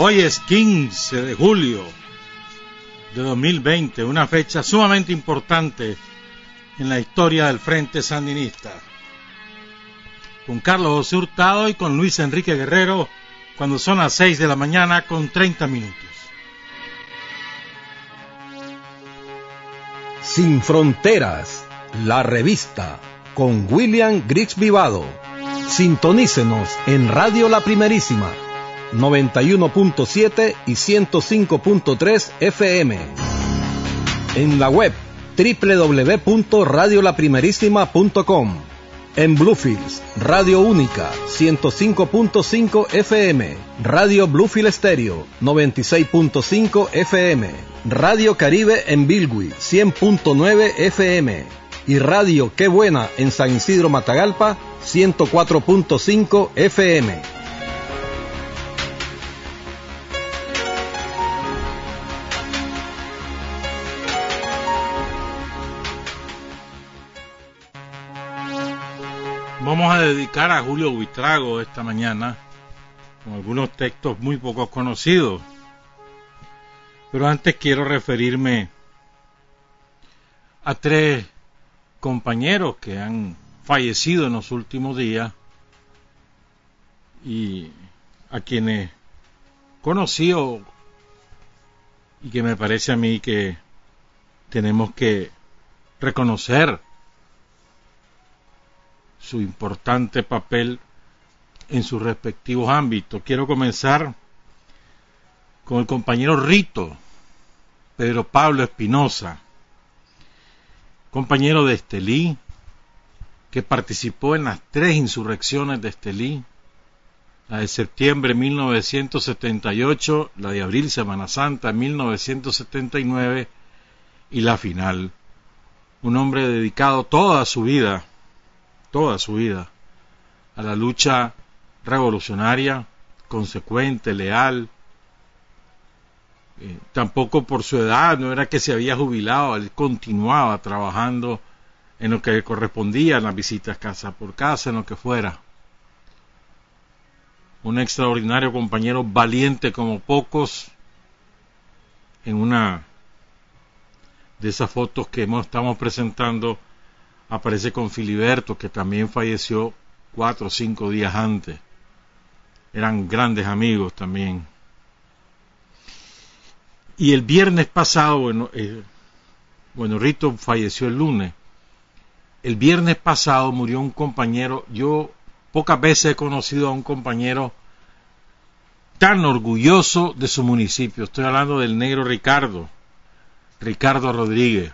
Hoy es 15 de julio de 2020, una fecha sumamente importante en la historia del Frente Sandinista. Con Carlos José Hurtado y con Luis Enrique Guerrero, cuando son las 6 de la mañana con 30 minutos. Sin Fronteras, la revista, con William Griggs Vivado. Sintonícenos en Radio La Primerísima, 91.7 y 105.3 FM. En la web www.radiolaprimerísima.com. En Bluefields, Radio Única, 105.5 FM. Radio Bluefield Stereo, 96.5 FM. Radio Caribe en Bilwi, 100.9 FM. Y Radio Qué Buena en San Isidro Matagalpa, 104.5 FM. Vamos a dedicar a Julio Buitrago esta mañana con algunos textos muy poco conocidos. Pero antes quiero referirme a tres compañeros que han fallecido en los últimos días y a quienes conocí y que me parece a mí que tenemos que reconocer su importante papel en sus respectivos ámbitos. Quiero comenzar con el compañero Rito, Pedro Pablo Espinosa, compañero de Estelí, que participó en las tres insurrecciones de Estelí, la de septiembre de 1978, la de abril Semana Santa 1979 y la final. Un hombre dedicado toda su vida, toda su vida, a la lucha revolucionaria, consecuente, leal. Eh, tampoco por su edad, no era que se había jubilado, él continuaba trabajando en lo que correspondía a las visitas casa por casa, en lo que fuera. Un extraordinario compañero valiente como pocos, en una de esas fotos que estamos presentando, aparece con Filiberto, que también falleció cuatro o cinco días antes. Eran grandes amigos también. Y el viernes pasado, bueno, eh, bueno, Rito falleció el lunes, el viernes pasado murió un compañero, yo pocas veces he conocido a un compañero tan orgulloso de su municipio. Estoy hablando del negro Ricardo, Ricardo Rodríguez,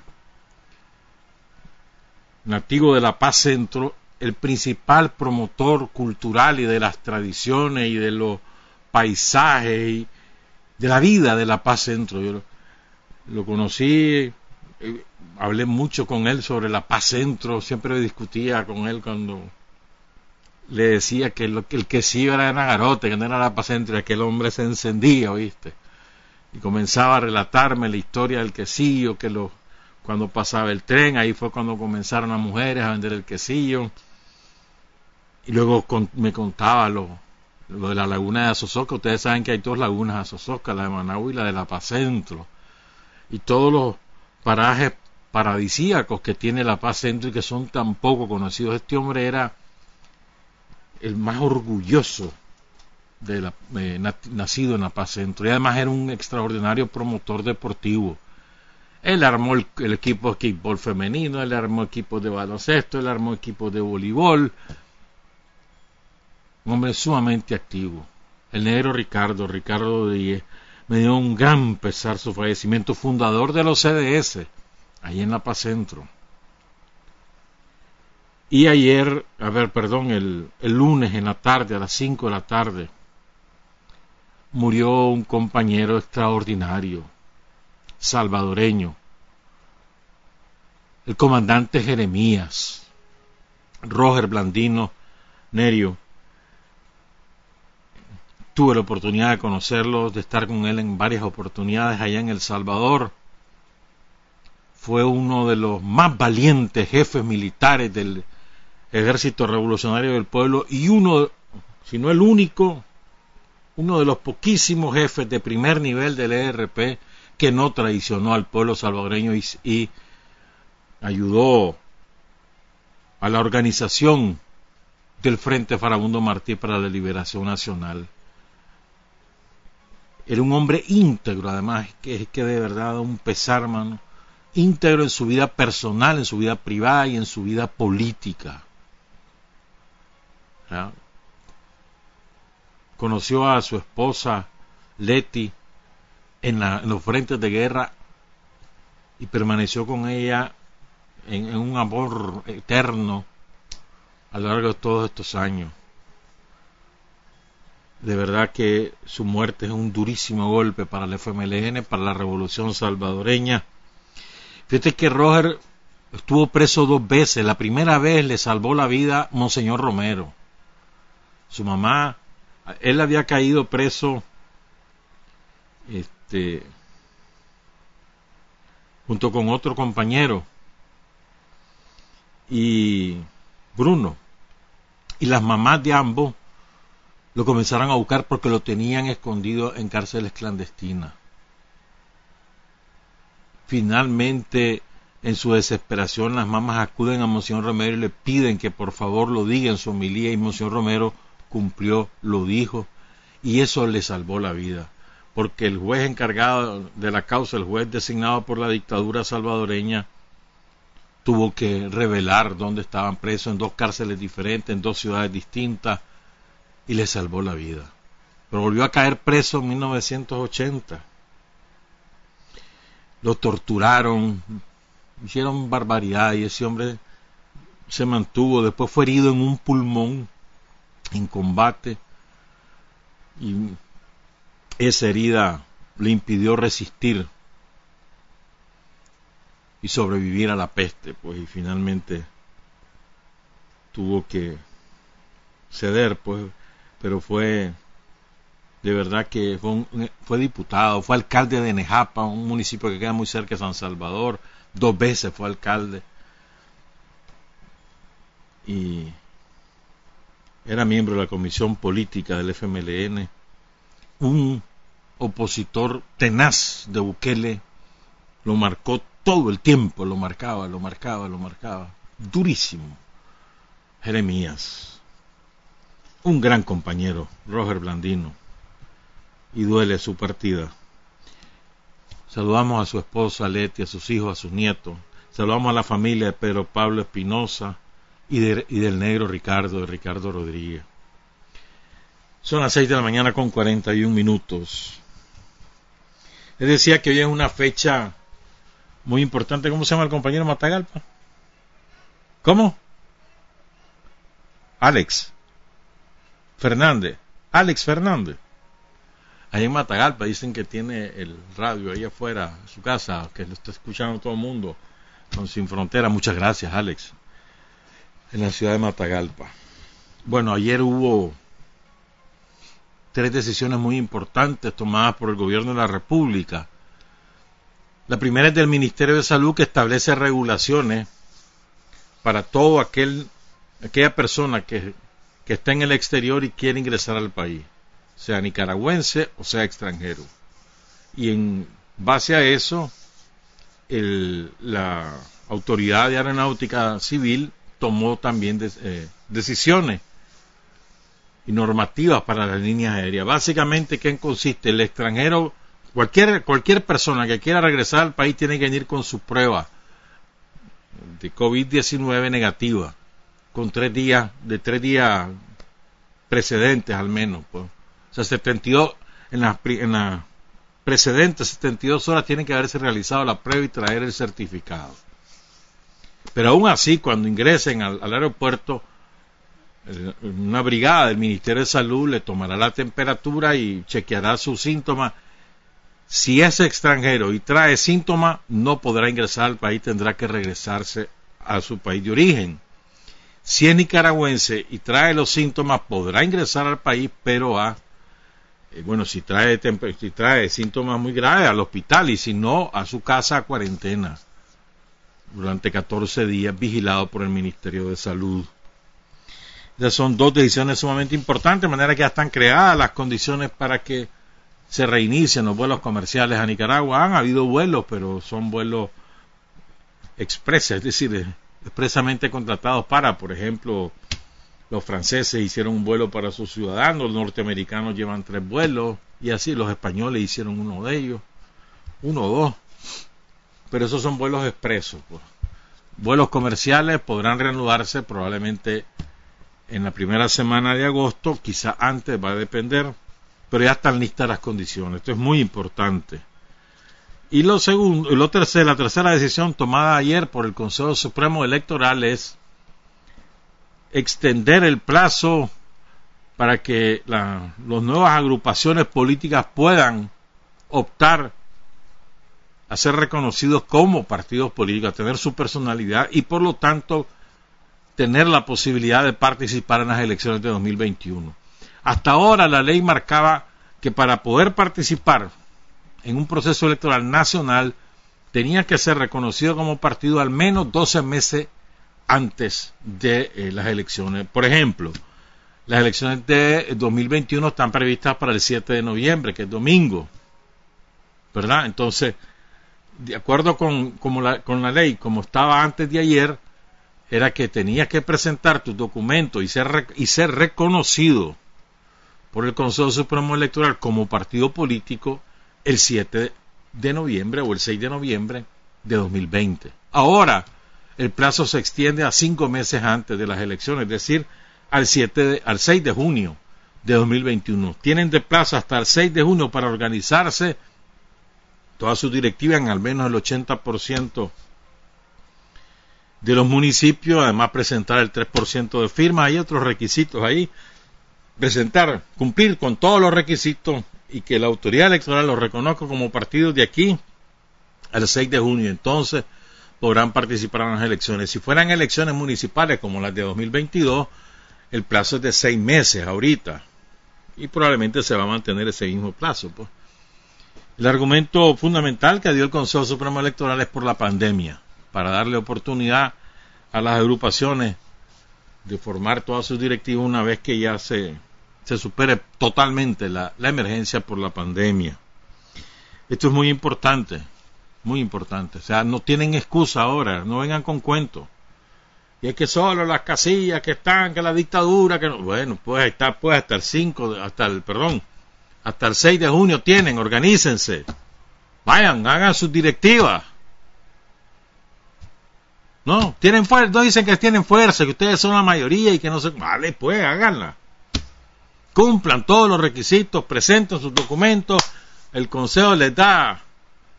nativo de La Paz Centro, el principal promotor cultural y de las tradiciones y de los paisajes y de la vida de La Paz Centro. Yo lo, conocí eh, hablé mucho con él sobre la paz centro, siempre discutía con él cuando le decía que, lo, que el quesillo era Nagarote, que no era la paz centro, y aquel hombre se encendía, ¿oíste? Y comenzaba a relatarme la historia del quesillo, que lo, cuando pasaba el tren, ahí fue cuando comenzaron las mujeres a vender el quesillo. Y luego me contaba lo, de la laguna de Azozoca. Ustedes saben que hay dos lagunas de Azozoca, la de Managua y la de La Paz Centro. Y todos los parajes paradisíacos que tiene La Paz Centro y que son tan poco conocidos. Este hombre era el más orgulloso de eh, nacido en La Paz Centro y además era un extraordinario promotor deportivo. Él armó el, equipo de kickball femenino, él armó equipos de baloncesto, él armó equipos de voleibol. Un hombre sumamente activo. El negro Ricardo, Ricardo Díez, me dio un gran pesar su fallecimiento, fundador de los CDS, ahí en La Paz Centro. Y ayer, a ver, perdón, el, lunes en la tarde, a las 5 de la tarde, murió un compañero extraordinario, salvadoreño, el comandante Jeremías, Roger Blandino Nerio. Tuve la oportunidad de conocerlo, de estar con él en varias oportunidades allá en El Salvador. Fue uno de los más valientes jefes militares del Ejército Revolucionario del Pueblo y uno, si no el único, uno de los poquísimos jefes de primer nivel del ERP que no traicionó al pueblo salvadoreño y, ayudó a la organización del Frente Farabundo Martí para la Liberación Nacional. Era un hombre íntegro, además, que es que de verdad un pesar, mano, íntegro en su vida personal, en su vida privada y en su vida política. Conoció a su esposa Leti en, los frentes de guerra y permaneció con ella en, un amor eterno a lo largo de todos estos años. De verdad que su muerte es un durísimo golpe para el FMLN, para la revolución salvadoreña. Fíjate que Roger estuvo preso dos veces. La primera vez le salvó la vida Monseñor Romero su mamá, él había caído preso este, junto con otro compañero y Bruno y las mamás de ambos lo comenzaron a buscar porque lo tenían escondido en cárceles clandestinas. Finalmente, en su desesperación, las mamás acuden a Monseñor Romero y le piden que por favor lo diga en su homilía y Monseñor Romero cumplió, lo dijo, y eso le salvó la vida, porque el juez encargado de la causa, el juez designado por la dictadura salvadoreña, tuvo que revelar dónde estaban presos en dos cárceles diferentes, en dos ciudades distintas, y le salvó la vida. Pero volvió a caer preso en 1980. Lo torturaron, hicieron barbaridad y ese hombre se mantuvo, después fue herido en un pulmón en combate y esa herida le impidió resistir y sobrevivir a la peste, pues y finalmente tuvo que ceder, pues, pero fue de verdad que fue, fue diputado, fue alcalde de Nejapa, un municipio que queda muy cerca de San Salvador, dos veces fue alcalde. Y era miembro de la comisión política del FMLN, un opositor tenaz de Bukele, lo marcó todo el tiempo, lo marcaba, lo marcaba, lo marcaba, durísimo. Jeremías, un gran compañero, Roger Blandino, y duele su partida. Saludamos a su esposa Leti, a sus hijos, a sus nietos. Saludamos a la familia de Pedro Pablo Espinosa, y, del negro Ricardo, de Ricardo Rodríguez. Son las 6 de la mañana con 41 minutos. Les decía que hoy es una fecha muy importante. ¿Cómo se llama el compañero Matagalpa? ¿Cómo? Alex Fernández. Alex Fernández. Ahí en Matagalpa dicen que tiene el radio ahí afuera, su casa, que lo está escuchando todo el mundo, con Sin Frontera. Muchas gracias, Alex en la ciudad de Matagalpa. Bueno, ayer hubo tres decisiones muy importantes tomadas por el gobierno de la República. La primera es del Ministerio de Salud que establece regulaciones para todo aquel aquella persona que, está en el exterior y quiere ingresar al país, sea nicaragüense o sea extranjero. Y en base a eso, el, la Autoridad de Aeronáutica Civil tomó también eh, decisiones. Y normativas para las líneas aéreas. Básicamente, ¿qué consiste? El extranjero, cualquier, cualquier persona que quiera regresar al país tiene que venir con su prueba de COVID-19 negativa, con tres días, de tres días precedentes al menos. Pues. O sea, 72, en las en la precedentes 72 horas tiene que haberse realizado la prueba y traer el certificado. Pero aún así, cuando ingresen al, aeropuerto, una brigada del Ministerio de Salud le tomará la temperatura y chequeará sus síntomas. Si es extranjero y trae síntomas, no podrá ingresar al país, tendrá que regresarse a su país de origen. Si es nicaragüense y trae los síntomas, podrá ingresar al país, pero a, eh, bueno, si trae, si trae síntomas muy graves, al hospital y si no, a su casa a cuarentena durante 14 días vigilado por el Ministerio de Salud. Son dos decisiones sumamente importantes, de manera que ya están creadas las condiciones para que se reinicien los vuelos comerciales a Nicaragua. Han habido vuelos, pero son vuelos expresos, es decir, expresamente contratados para, por ejemplo, los franceses hicieron un vuelo para sus ciudadanos, los norteamericanos llevan tres vuelos, y así los españoles hicieron uno de ellos, uno o dos pero esos son vuelos expresos. Pues. Vuelos comerciales podrán reanudarse probablemente en la primera semana de agosto, quizá antes, va a depender, pero ya están listas las condiciones. Esto es muy importante. Y lo segundo, lo tercero, la tercera decisión tomada ayer por el Consejo Supremo Electoral es extender el plazo para que las nuevas agrupaciones políticas puedan optar a ser reconocidos como partidos políticos, a tener su personalidad y por lo tanto tener la posibilidad de participar en las elecciones de 2021. Hasta ahora la ley marcaba que para poder participar en un proceso electoral nacional tenía que ser reconocido como partido al menos 12 meses antes de eh, las elecciones. Por ejemplo, las elecciones de 2021 están previstas para el 7 de noviembre, que es domingo. ¿Verdad? Entonces, de acuerdo con, la, con la ley, como estaba antes de ayer, era que tenías que presentar tus documentos y ser, y ser reconocido por el Consejo Supremo Electoral como partido político el 7 de noviembre o el 6 de noviembre de 2020. Ahora, el plazo se extiende a cinco meses antes de las elecciones, es decir, al, 7 al 6 de junio de 2021. Tienen de plazo hasta el 6 de junio para organizarse todas sus directivas en al menos el 80% de los municipios, además presentar el 3% de firmas, hay otros requisitos ahí, presentar, cumplir con todos los requisitos y que la autoridad electoral los reconozca como partidos de aquí al 6 de junio. Entonces podrán participar en las elecciones. Si fueran elecciones municipales como las de 2022, el plazo es de seis meses ahorita y probablemente se va a mantener ese mismo plazo. Pues. El argumento fundamental que dio el Consejo Supremo Electoral es por la pandemia, para darle oportunidad a las agrupaciones de formar todas sus directivas una vez que ya se, se supere totalmente la, la emergencia por la pandemia. Esto es muy importante, muy importante. O sea, no tienen excusa ahora, no vengan con cuentos. Y es que solo las casillas que están, que la dictadura, que no. Bueno, pues está, pues hasta el 5, hasta el, perdón, hasta el 6 de junio tienen, organícense. Vayan, hagan sus directivas. No, tienen fuerza, no dicen que tienen fuerza, que ustedes son la mayoría y que no se... Vale, pues háganla. Cumplan todos los requisitos, presenten sus documentos, el consejo les da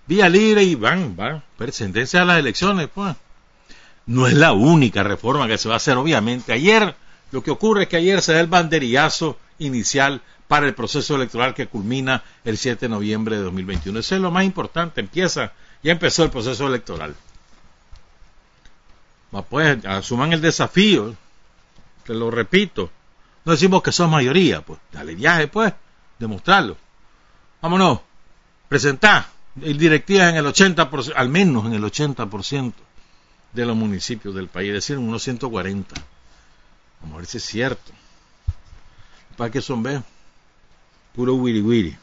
vía libre y van, van, presentense a las elecciones, pues. No es la única reforma que se va a hacer, obviamente. Ayer, lo que ocurre es que ayer se da el banderillazo inicial para el proceso electoral que culmina el 7 de noviembre de 2021. Eso es lo más importante, empieza, ya empezó el proceso electoral. Pues asuman el desafío, te lo repito, no decimos que son mayoría, pues dale viaje pues, demostrarlo. Vámonos, presentar directivas en el 80%, al menos en el 80% de los municipios del país, es decir, unos 140. Vamos a ver si es cierto. ¿Para qué son, ve? puro wiri wiri.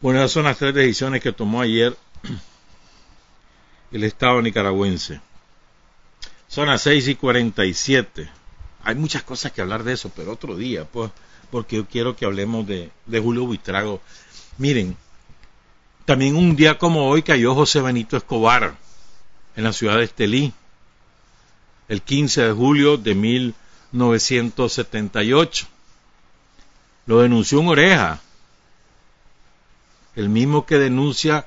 Bueno, esas son las tres decisiones que tomó ayer el Estado nicaragüense. Son las 6 y 47. hay muchas cosas que hablar de eso, pero otro día, pues, porque yo quiero que hablemos de, Julio Buitrago. Miren, también un día como hoy cayó José Benito Escobar en la ciudad de Estelí, el 15 de julio de 1978. Lo denunció un oreja, el mismo que denuncia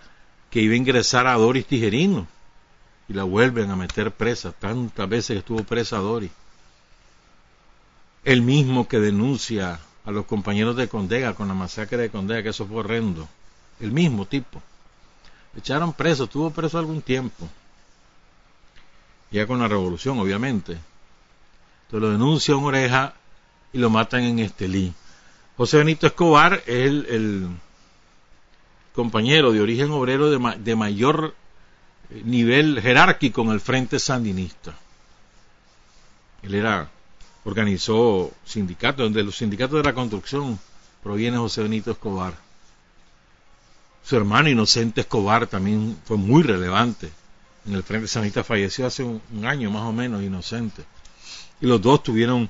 que iba a ingresar a Doris Tijerino la vuelven a meter presa, tantas veces estuvo presa Doris. El mismo que denuncia a los compañeros de Condega con la masacre de Condega, que eso fue horrendo. El mismo tipo. echaron preso, estuvo preso algún tiempo. Ya con la revolución, obviamente. Entonces lo denuncia un oreja y lo matan en Estelí. José Benito Escobar es el, compañero de origen obrero de, de mayor nivel jerárquico en el frente sandinista. Él era organizó sindicatos, donde los sindicatos de la construcción proviene José Benito Escobar. Su hermano Inocente Escobar también fue muy relevante en el Frente Sanista, falleció hace un, año más o menos, Inocente. Y los dos tuvieron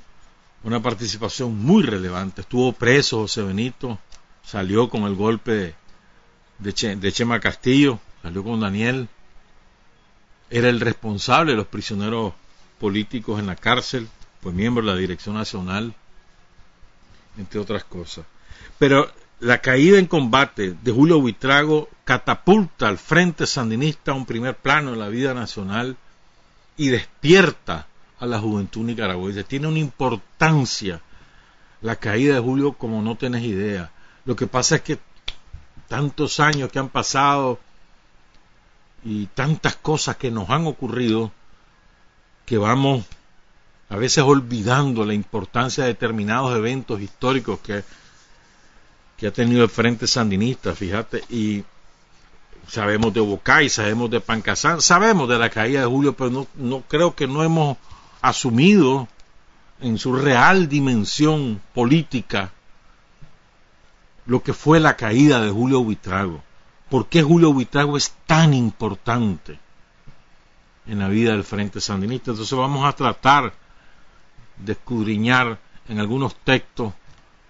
una participación muy relevante. Estuvo preso José Benito, salió con el golpe de, de Chema Castillo, salió con Daniel. Era el responsable de los prisioneros políticos en la cárcel fue miembro de la Dirección Nacional, entre otras cosas. Pero la caída en combate de Julio Buitrago catapulta al Frente Sandinista a un primer plano en la vida nacional y despierta a la juventud nicaragüense. Tiene una importancia la caída de Julio como no tenés idea. Lo que pasa es que tantos años que han pasado y tantas cosas que nos han ocurrido que vamos a veces olvidando la importancia de determinados eventos históricos que, que ha tenido el Frente Sandinista, fíjate, y sabemos de Bocay, sabemos de Pancasán, sabemos de la caída de Julio, pero no, no creo que no hemos asumido en su real dimensión política lo que fue la caída de Julio Buitrago. ¿Por qué Julio Buitrago es tan importante en la vida del Frente Sandinista? Entonces vamos a tratar de escudriñar en algunos textos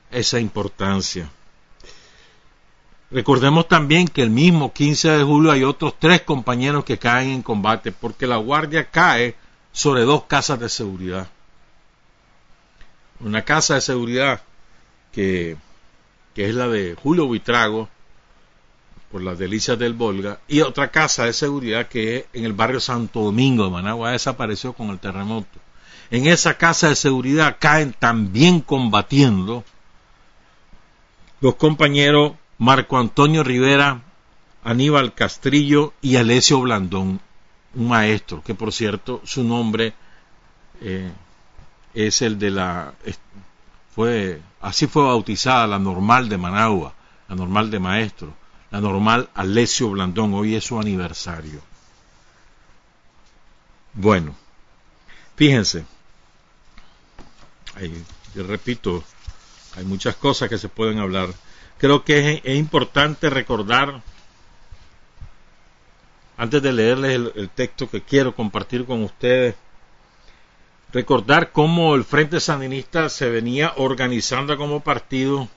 esa importancia. Recordemos también que el mismo 15 de julio hay otros tres compañeros que caen en combate porque la guardia cae sobre dos casas de seguridad. Una casa de seguridad que, es la de Julio Buitrago, por las delicias del Volga, y otra casa de seguridad que en el barrio Santo Domingo de Managua, desapareció con el terremoto. En esa casa de seguridad caen también combatiendo los compañeros Marco Antonio Rivera, Aníbal Castrillo y Alessio Blandón, un maestro, que por cierto su nombre eh, es el de la fue así fue bautizada la normal de Managua, la normal de maestro, la normal Alessio Blandón, hoy es su aniversario. Bueno, fíjense, hay, yo repito, hay muchas cosas que se pueden hablar. Creo que es, importante recordar, antes de leerles el, texto que quiero compartir con ustedes, recordar cómo el Frente Sandinista se venía organizando como partido,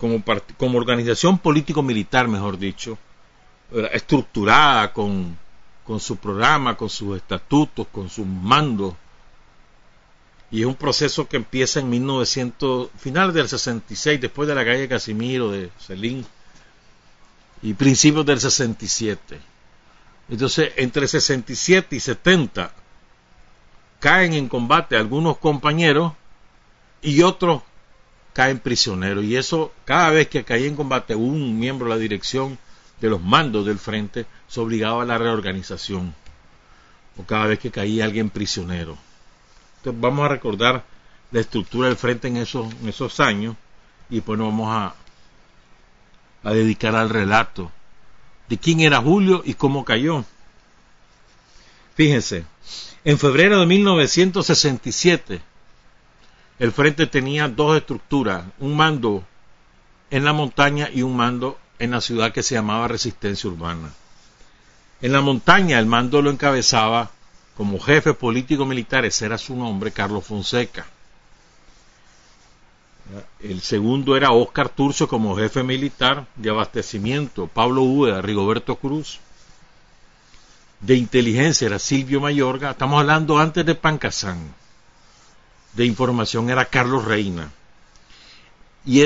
como, como organización político-militar, mejor dicho, estructurada con, con su programa, con sus estatutos, con sus mandos y es un proceso que empieza en 1900, finales del 66, después de la calle Casimiro de Celín, y principios del 67. Entonces, entre 67 y 70 caen en combate algunos compañeros y otros caen prisioneros. Y eso, cada vez que caía en combate un miembro de la dirección de los mandos del frente, se obligaba a la reorganización. O cada vez que caía alguien prisionero. Entonces vamos a recordar la estructura del frente en esos, en esos años y pues nos vamos a, a dedicar al relato de quién era Julio y cómo cayó. Fíjense, en febrero de 1967 el frente tenía dos estructuras, un mando en la montaña y un mando en la ciudad que se llamaba Resistencia Urbana. En la montaña el mando lo encabezaba como jefe político militar, ese era su nombre, Carlos Fonseca. El segundo era Oscar Turcio como jefe militar de abastecimiento, Pablo Úbeda, Rigoberto Cruz. De inteligencia era Silvio Mayorga, estamos hablando antes de Pancasán. De información era Carlos Reina. Y,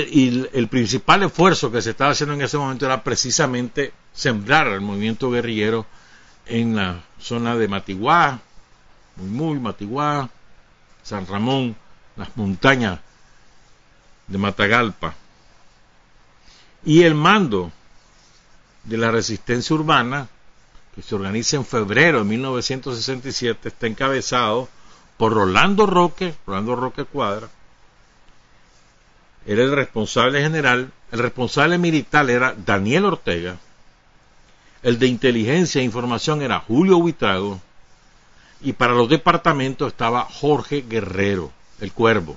el, principal esfuerzo que se estaba haciendo en ese momento era precisamente sembrar el movimiento guerrillero en la zona de Matiguá, muy muy Matiguá, San Ramón, las montañas de Matagalpa. Y el mando de la resistencia urbana, que se organiza en febrero de 1967, está encabezado por Rolando Roque, Rolando Roque Cuadra, era el responsable general, el responsable militar era Daniel Ortega, el de inteligencia e información era Julio Huitrago, y para los departamentos estaba Jorge Guerrero, el cuervo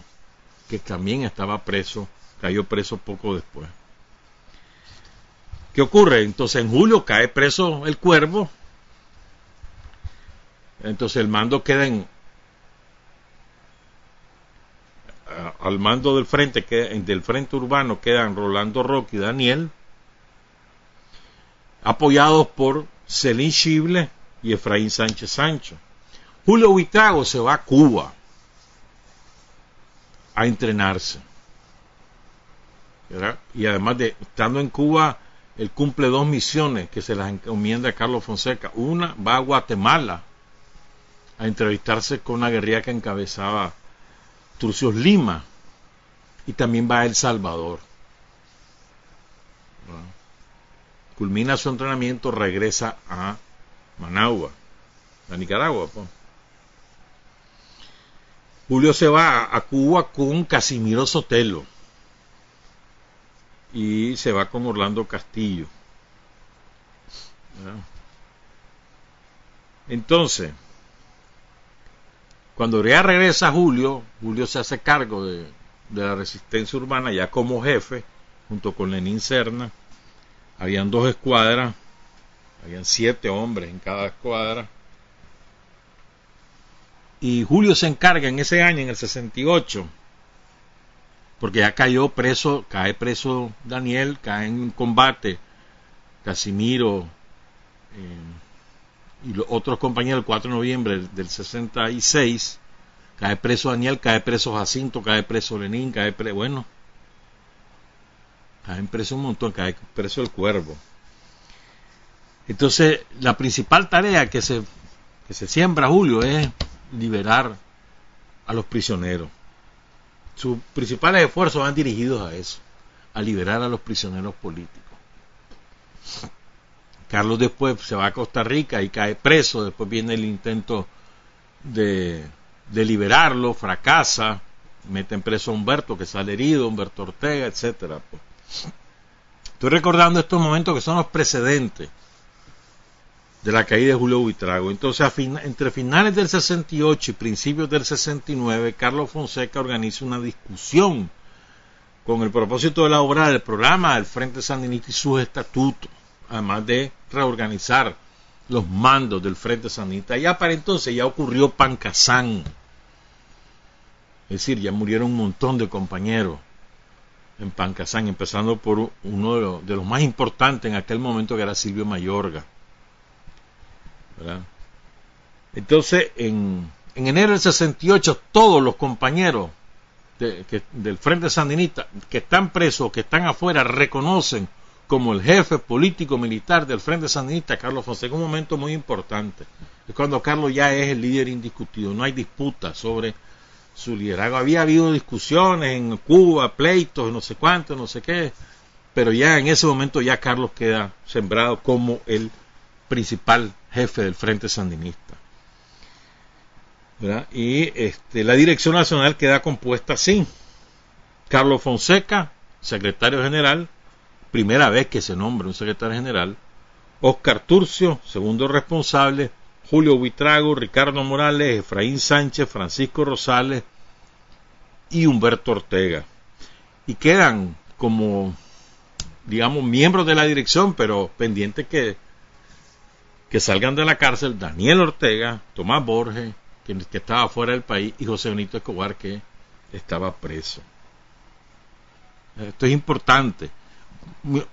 que también estaba preso, cayó preso poco después. ¿Qué ocurre? Entonces en julio cae preso el cuervo, entonces el mando queda en, al mando del frente, del frente urbano quedan Rolando Roque y Daniel, apoyados por Celín Chible y Efraín Sánchez Sancho. Julio Huitrago se va a Cuba a entrenarse. Y además de estando en Cuba, él cumple dos misiones que se las encomienda a Carlos Fonseca. Una va a Guatemala a entrevistarse con una guerrilla que encabezaba Turcios Lima y también va a El Salvador. Culmina su entrenamiento, regresa a Managua, a Nicaragua. Julio se va a Cuba con Casimiro Sotelo y se va con Orlando Castillo. Entonces, cuando regresa Julio, Julio se hace cargo de, de, la resistencia urbana ya como jefe, junto con Lenín Serna. Habían dos escuadras, habían siete hombres en cada escuadra y Julio se encarga en ese año, en el 68, porque ya cayó preso, cae preso Daniel, cae en combate Casimiro eh, y los otros compañeros el 4 de noviembre del 66, cae preso Daniel, cae preso Jacinto, cae preso Lenín, cae preso, bueno, cae preso un montón, cae preso el cuervo. Entonces, la principal tarea que se, que se siembra Julio es liberar a los prisioneros. Sus principales esfuerzos van dirigidos a eso, a liberar a los prisioneros políticos. Carlos después se va a Costa Rica y cae preso, después viene el intento de, liberarlo, fracasa, meten preso a Humberto que sale herido, Humberto Ortega, etcétera. Estoy recordando estos momentos que son los precedentes de la caída de Julio Buitrago. Entonces, entre finales del 68 y principios del 69, Carlos Fonseca organiza una discusión con el propósito de la obra del programa del Frente Sandinista y sus estatutos, además de reorganizar los mandos del Frente Sandinista. Ya para entonces ya ocurrió Pancasán. Es decir, ya murieron un montón de compañeros en Pancasán, empezando por uno de los, de más importantes en aquel momento que era Silvio Mayorga entonces, en, enero del 68, todos los compañeros del Frente Sandinista que están presos, que están afuera, reconocen como el jefe político militar del Frente Sandinista, Carlos Fonseca, un momento muy importante. Es cuando Carlos ya es el líder indiscutido, no hay disputa sobre su liderazgo. Había habido discusiones en Cuba, pleitos, no sé cuánto, no sé qué, pero ya en ese momento ya Carlos queda sembrado como el principal jefe del Frente Sandinista. Y este, la dirección nacional queda compuesta así. Carlos Fonseca, secretario general, primera vez que se nombra un secretario general. Oscar Turcio, segundo responsable. Julio Buitrago, Ricardo Morales, Efraín Sánchez, Francisco Rosales y Humberto Ortega. Y quedan como, digamos, miembros de la dirección, pero pendientes que que salgan de la cárcel Daniel Ortega, Tomás Borges, que, que estaba fuera del país, y José Benito Escobar, que estaba preso. Esto es importante.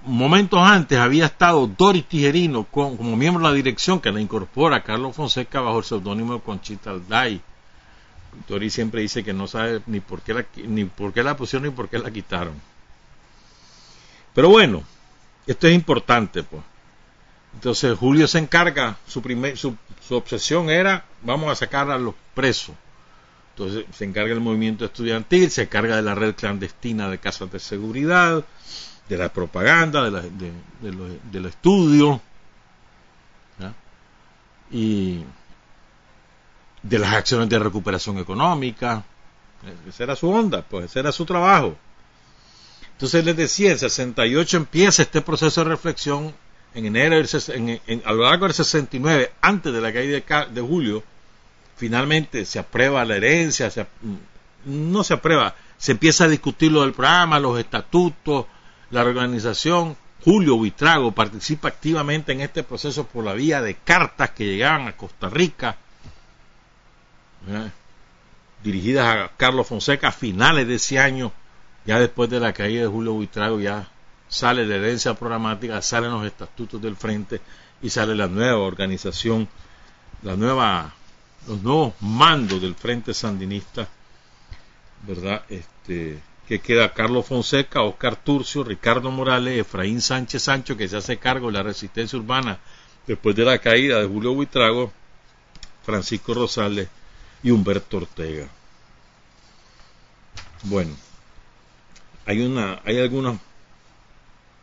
Momentos antes había estado Doris Tijerino como miembro de la dirección que la incorpora Carlos Fonseca bajo el seudónimo de Conchita Alday. Doris siempre dice que no sabe ni por qué la, ni por qué la pusieron ni por qué la quitaron. Pero bueno, esto es importante, pues. Entonces Julio se encarga, su, primer, su, su obsesión era, vamos a sacar a los presos. Entonces se encarga del movimiento estudiantil, se encarga de la red clandestina de casas de seguridad, de la propaganda, de, la, de, del estudio y de las acciones de recuperación económica. Esa era su onda, pues ese era su trabajo. Entonces les decía, en 68 empieza este proceso de reflexión, en enero, en, a lo largo del 69, antes de la caída de julio, finalmente se aprueba la herencia, no se aprueba, se empieza a discutir lo del programa, los estatutos, la organización. Julio Buitrago participa activamente en este proceso por la vía de cartas que llegaban a Costa Rica, dirigidas a Carlos Fonseca a finales de ese año, ya después de la caída de Julio Buitrago, ya sale la herencia programática, salen los estatutos del frente y sale la nueva organización, la nueva los nuevos mandos del Frente Sandinista, ¿verdad? Este, que queda Carlos Fonseca, Oscar Turcio, Ricardo Morales, Efraín Sánchez Sancho, que se hace cargo de la resistencia urbana después de la caída de Julio Buitrago, Francisco Rosales y Humberto Ortega. Bueno, hay una, hay algunas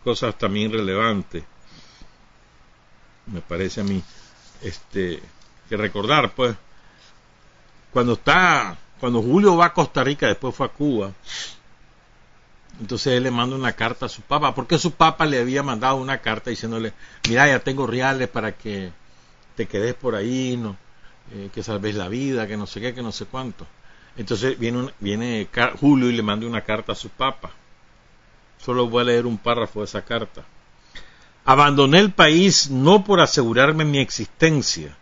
cosas también relevantes, me parece a mí, este, que recordar, pues, cuando está, cuando Julio va a Costa Rica, después fue a Cuba, entonces él le manda una carta a su papá, porque su papá le había mandado una carta diciéndole, mira, ya tengo reales para que te quedes por ahí, no, eh, que salves la vida, que no sé qué, que no sé cuánto. Entonces viene, viene Julio y le manda una carta a su papá. Solo voy a leer un párrafo de esa carta. Abandoné el país no por asegurarme mi existencia,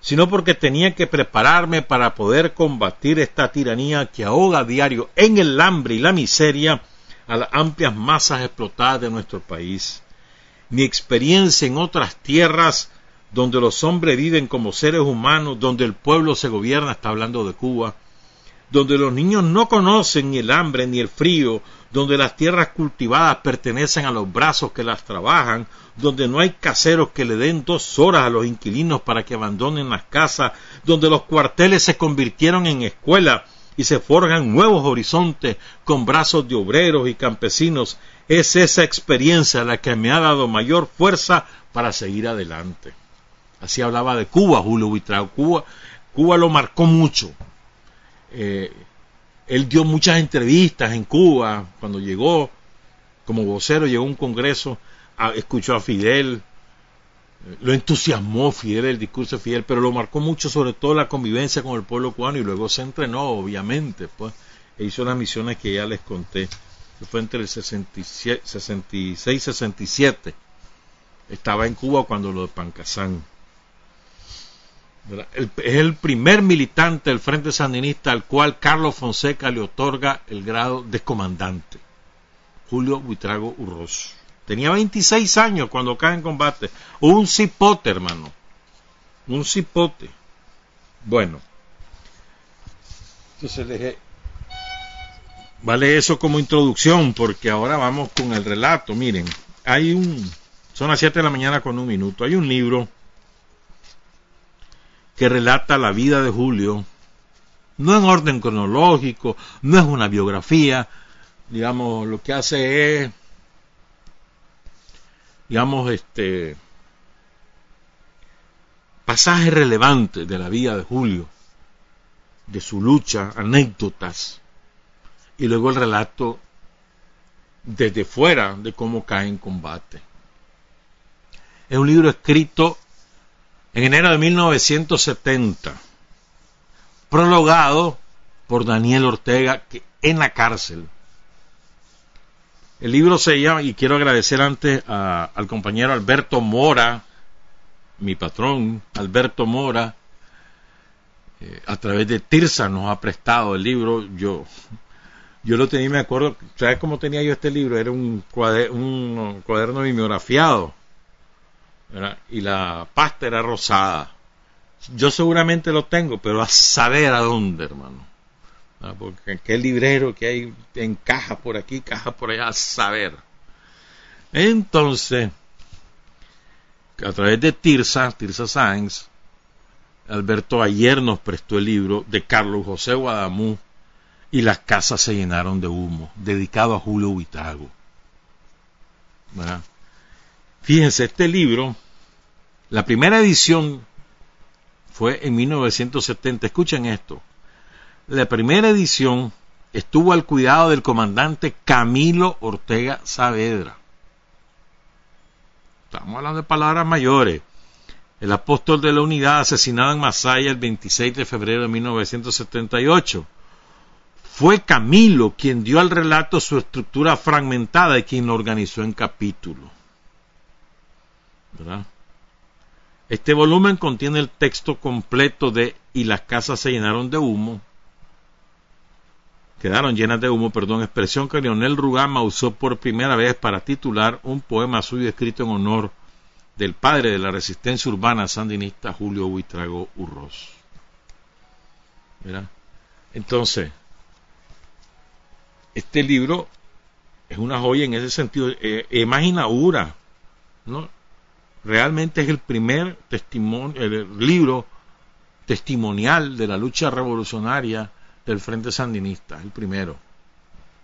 sino porque tenía que prepararme para poder combatir esta tiranía que ahoga a diario en el hambre y la miseria a las amplias masas explotadas de nuestro país. Mi experiencia en otras tierras donde los hombres viven como seres humanos, donde el pueblo se gobierna, está hablando de Cuba, donde los niños no conocen ni el hambre ni el frío, donde las tierras cultivadas pertenecen a los brazos que las trabajan, donde no hay caseros que le den dos horas a los inquilinos para que abandonen las casas, donde los cuarteles se convirtieron en escuela y se forjan nuevos horizontes con brazos de obreros y campesinos, es esa experiencia la que me ha dado mayor fuerza para seguir adelante. Así hablaba de Cuba Julio Buitrago. Cuba, Cuba lo marcó mucho. Eh, él dio muchas entrevistas en Cuba cuando llegó como vocero, llegó a un congreso escuchó a Fidel, lo entusiasmó Fidel, el discurso de Fidel, pero lo marcó mucho sobre todo la convivencia con el pueblo cubano y luego se entrenó, obviamente, pues, e hizo las misiones que ya les conté, que fue entre el 66 y 67. Estaba en Cuba cuando lo de Pancasán. es el primer militante del Frente Sandinista al cual Carlos Fonseca le otorga el grado de comandante. Julio Buitrago Urroso. Tenía 26 años cuando cae en combate. Un cipote, hermano. Un cipote. Bueno. Entonces dije, vale eso como introducción, porque ahora vamos con el relato. Miren, hay un, son las 7 de la mañana con un minuto, hay un libro que relata la vida de Julio, no en orden cronológico, no es una biografía, digamos, lo que hace es digamos, este pasaje relevante de la vida de Julio, de su lucha, anécdotas, y luego el relato desde fuera de cómo cae en combate. Es un libro escrito en enero de 1970, prologado por Daniel Ortega que en la cárcel el libro se llama, y quiero agradecer antes al compañero Alberto Mora, mi patrón, Alberto Mora, eh, a través de Tirsa nos ha prestado el libro. Yo, yo lo tenía, me acuerdo, ¿sabes cómo tenía yo este libro? Era un, un cuaderno mimeografiado y la pasta era rosada. Yo seguramente lo tengo, pero a saber a dónde, hermano. Porque qué librero que hay en cajas por aquí, cajas por allá, a saber. Entonces, a través de Tirsa, Tirsa Sáenz, Alberto ayer nos prestó el libro de Carlos José Guadamú y las casas se llenaron de humo, dedicado a Julio Huitrago. Fíjense, este libro, la primera edición fue en 1970. Escuchen esto. La primera edición estuvo al cuidado del comandante Camilo Ortega Saavedra. Estamos hablando de palabras mayores. El apóstol de la unidad asesinado en Masaya el 26 de febrero de 1978. Fue Camilo quien dio al relato su estructura fragmentada y quien lo organizó en capítulos. Este volumen contiene el texto completo de Y las casas se llenaron de humo. Quedaron llenas de humo, perdón, expresión que Leonel Rugama usó por primera vez para titular un poema suyo escrito en honor del padre de la resistencia urbana sandinista Julio Huitrago Urroz. Entonces, este libro es una joya en ese sentido, eh, inaugura, ¿no? Realmente es el primer testimonio, el libro testimonial de la lucha revolucionaria del Frente Sandinista, el primero.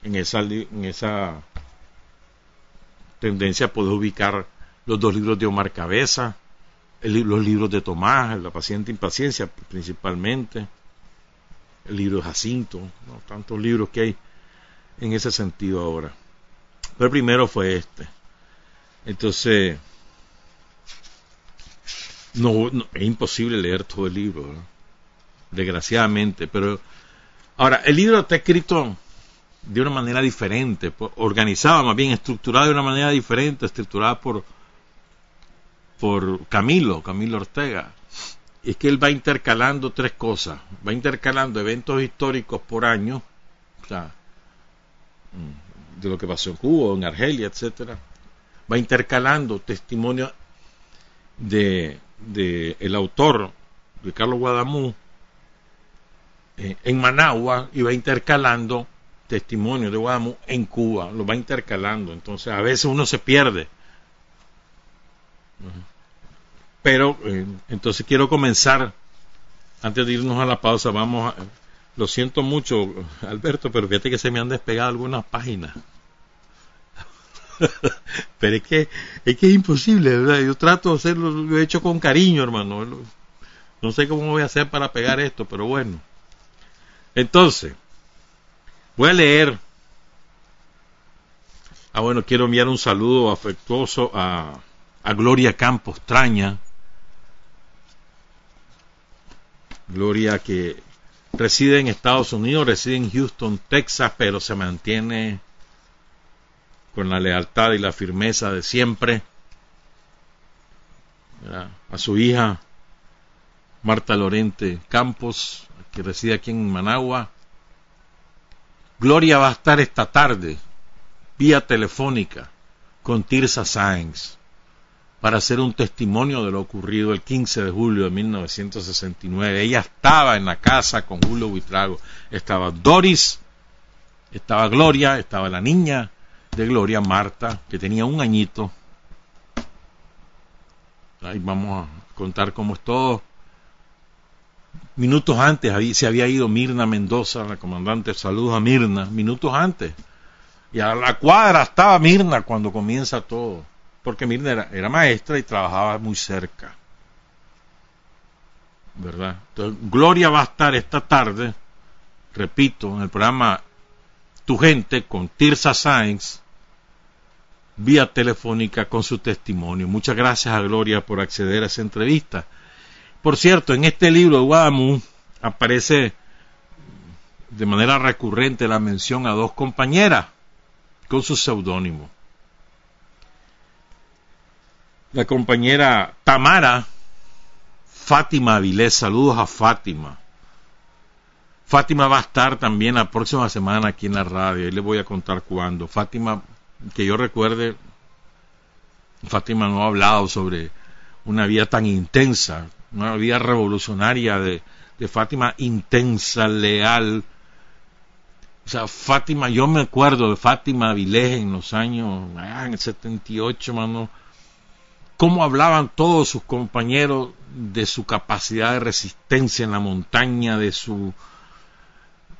En esa, en esa tendencia puedo ubicar los dos libros de Omar Cabeza, los libros de Tomás, La paciente impaciencia principalmente, el libro de Jacinto, tantos libros que hay en ese sentido ahora. Pero el primero fue este. Entonces, no, es imposible leer todo el libro, desgraciadamente, pero ahora, el libro está escrito de una manera diferente, organizado, más bien estructurado de una manera diferente, estructurado por por Camilo, Camilo Ortega, es que él va intercalando tres cosas. Va intercalando eventos históricos por año, o sea, mm, de lo que pasó en Cuba, en Argelia, etcétera. Va intercalando testimonios de, de, el autor, de Carlos Guadamú, eh, en Managua y va intercalando testimonios de Guadamú en Cuba, lo va intercalando. Entonces a veces uno se pierde pero eh, entonces quiero comenzar, antes de irnos a la pausa, vamos a, lo siento mucho, Alberto, pero fíjate que se me han despegado algunas páginas. pero es que, es que es imposible, ¿verdad? Yo trato de hacerlo, lo he hecho con cariño, hermano. No sé cómo voy a hacer para pegar esto, pero bueno. Entonces, voy a leer. Ah, bueno, quiero enviar un saludo afectuoso a Gloria Campos Traña, Gloria que reside en Estados Unidos, reside en Houston, Texas, pero se mantiene con la lealtad y la firmeza de siempre. A su hija Marta Lorente Campos, que reside aquí en Managua. Gloria va a estar esta tarde, vía telefónica, con Tirsa Sáenz para hacer un testimonio de lo ocurrido el 15 de julio de 1969. Ella estaba en la casa con Julio Buitrago. Estaba Doris, estaba Gloria, estaba la niña de Gloria, Marta, que tenía un añito. Ahí vamos a contar cómo es todo. Minutos antes se había ido Mirna Mendoza, la comandante, saludos a Mirna, minutos antes. Y a la cuadra estaba Mirna cuando comienza todo porque Mirna era, maestra y trabajaba muy cerca. ¿Verdad? Entonces, Gloria va a estar esta tarde, repito, en el programa Tu Gente con Tirsa Sainz, vía telefónica con su testimonio. Muchas gracias a Gloria por acceder a esa entrevista. Por cierto, en este libro de Guadamu aparece de manera recurrente la mención a dos compañeras con su seudónimo la compañera Tamara, Fátima Avilés, saludos a Fátima. Fátima va a estar también la próxima semana aquí en la radio, y le voy a contar cuándo. Fátima, que yo recuerde, Fátima no ha hablado sobre una vida tan intensa, una vida revolucionaria de, de Fátima intensa, leal. O sea, Fátima, yo me acuerdo de Fátima Avilés en los años, ah, en el 78, mano, cómo hablaban todos sus compañeros de su capacidad de resistencia en la montaña, de su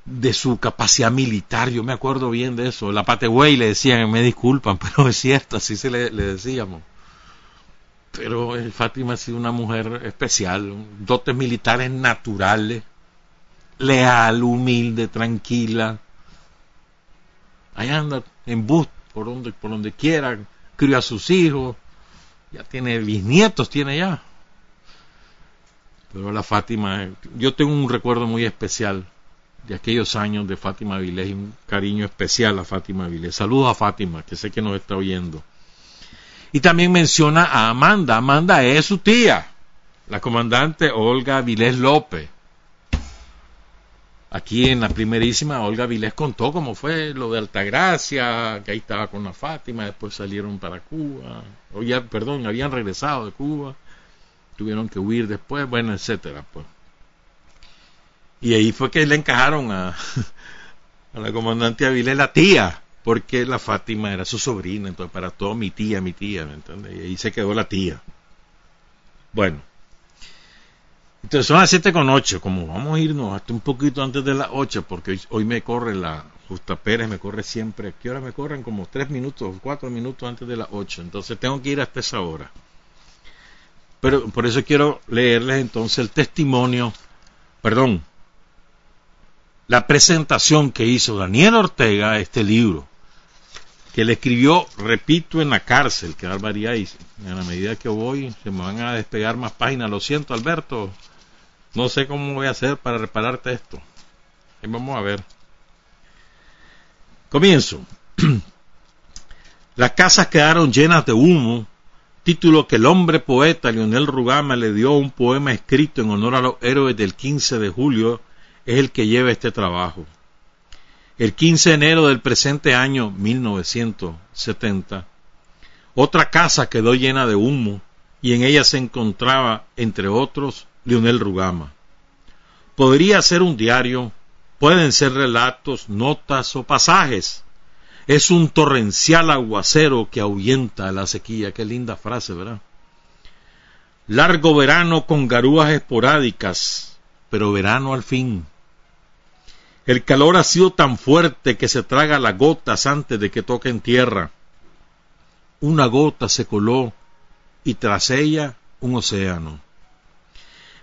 de su capacidad militar, yo me acuerdo bien de eso. La Pategüey le decían, me disculpan, pero es cierto, así se le decíamos pero eh, Fátima ha sido una mujer especial, dotes militares naturales, leal, humilde, tranquila. Ahí anda en bus por donde, por donde quiera, crió a sus hijos, ya tiene bisnietos, tiene ya. Pero la Fátima, yo tengo un recuerdo muy especial de aquellos años de Fátima Vilés y un cariño especial a Fátima Vilés. Saludos a Fátima, que sé que nos está oyendo. Y también menciona a Amanda. Amanda es su tía, la comandante Olga Vilés López. Aquí en la primerísima, Olga Vilés contó cómo fue lo de Altagracia, que ahí estaba con la Fátima, después salieron para Cuba, o ya, perdón, habían regresado de Cuba, tuvieron que huir después, bueno, etcétera, pues. Y ahí fue que le encajaron a, a la comandante Avilés la tía, porque la Fátima era su sobrina, entonces para todo mi tía, mi tía, ¿me entiendes? Y ahí se quedó la tía. Bueno. Entonces son las siete con ocho, como vamos a irnos hasta un poquito antes de las ocho, porque hoy, me corre la Justa Pérez, me corre siempre, ¿qué hora me corren? Como tres minutos, cuatro minutos antes de las ocho, entonces tengo que ir hasta esa hora. Pero por eso quiero leerles entonces el testimonio, perdón, la presentación que hizo Daniel Ortega a este libro que le escribió, repito, en la cárcel, que barbaridad, y a la medida que voy se me van a despegar más páginas. Lo siento, Alberto, no sé cómo voy a hacer para repararte esto. vamos a ver. Comienzo. Las casas quedaron llenas de humo, título que el hombre poeta Leonel Rugama le dio a un poema escrito en honor a los héroes del 15 de julio, es el que lleva este trabajo. El 15 de enero del presente año 1970, otra casa quedó llena de humo y en ella se encontraba, entre otros, Leonel Rugama. Podría ser un diario, pueden ser relatos, notas o pasajes. Es un torrencial aguacero que ahuyenta la sequía. Qué linda frase, ¿verdad? Largo verano con garúas esporádicas, pero verano al fin. El calor ha sido tan fuerte que se traga las gotas antes de que toquen tierra. Una gota se coló y tras ella un océano.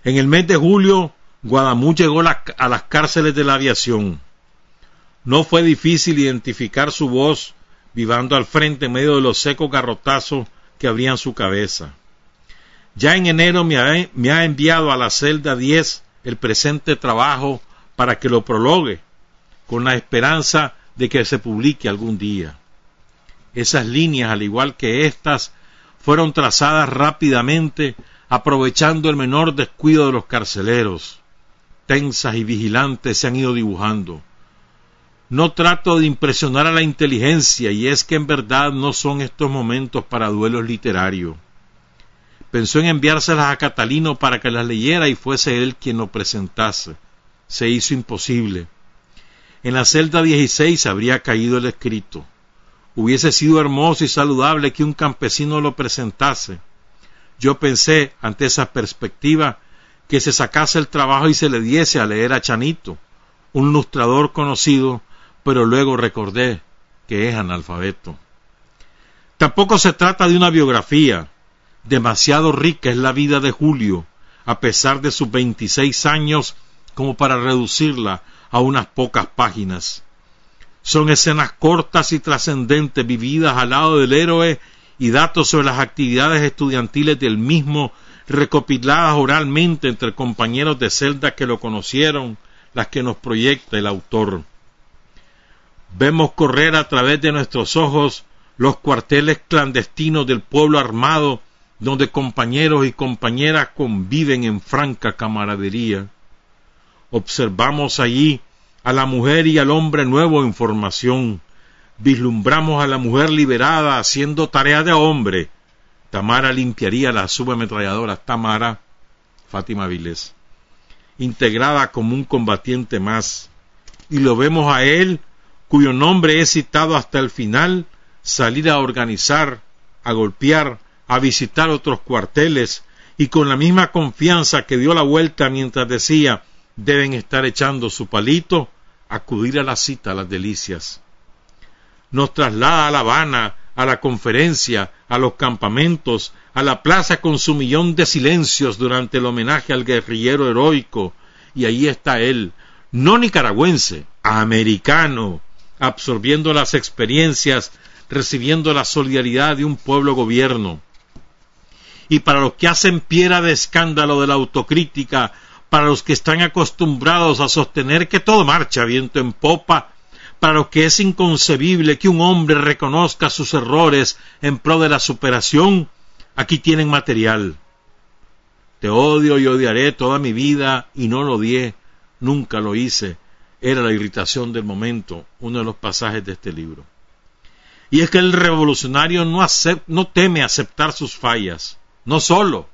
En el mes de julio, Guadamú llegó a las cárceles de la aviación. No fue difícil identificar su voz vivando al frente en medio de los secos garrotazos que abrían su cabeza. Ya en enero me ha, enviado a la celda 10 el presente trabajo para que lo prologue, con la esperanza de que se publique algún día. Esas líneas, al igual que estas, fueron trazadas rápidamente, aprovechando el menor descuido de los carceleros. Tensas y vigilantes se han ido dibujando. No trato de impresionar a la inteligencia, y es que en verdad no son estos momentos para duelos literarios. Pensó en enviárselas a Catalino para que las leyera y fuese él quien lo presentase se hizo imposible. En la celda 16 habría caído el escrito. Hubiese sido hermoso y saludable que un campesino lo presentase. Yo pensé, ante esa perspectiva, que se sacase el trabajo y se le diese a leer a Chanito, un ilustrador conocido, pero luego recordé que es analfabeto. Tampoco se trata de una biografía. Demasiado rica es la vida de Julio, a pesar de sus veintiséis años como para reducirla a unas pocas páginas. Son escenas cortas y trascendentes vividas al lado del héroe y datos sobre las actividades estudiantiles del mismo recopiladas oralmente entre compañeros de celda que lo conocieron, las que nos proyecta el autor. Vemos correr a través de nuestros ojos los cuarteles clandestinos del pueblo armado donde compañeros y compañeras conviven en franca camaradería. Observamos allí a la mujer y al hombre nuevo en formación. Vislumbramos a la mujer liberada haciendo tarea de hombre. Tamara limpiaría las subametralladoras. Tamara, Fátima Vilés, integrada como un combatiente más. Y lo vemos a él, cuyo nombre es citado hasta el final, salir a organizar, a golpear, a visitar otros cuarteles y con la misma confianza que dio la vuelta mientras decía deben estar echando su palito, acudir a la cita a las delicias. Nos traslada a La Habana, a la conferencia, a los campamentos, a la plaza con su millón de silencios durante el homenaje al guerrillero heroico, y ahí está él, no nicaragüense, americano, absorbiendo las experiencias, recibiendo la solidaridad de un pueblo gobierno y para los que hacen piedra de escándalo de la autocrítica, para los que están acostumbrados a sostener que todo marcha viento en popa, para los que es inconcebible que un hombre reconozca sus errores en pro de la superación, aquí tienen material. Te odio y odiaré toda mi vida y no lo odié, nunca lo hice. Era la irritación del momento, uno de los pasajes de este libro. Y es que el revolucionario no, no teme aceptar sus fallas no solo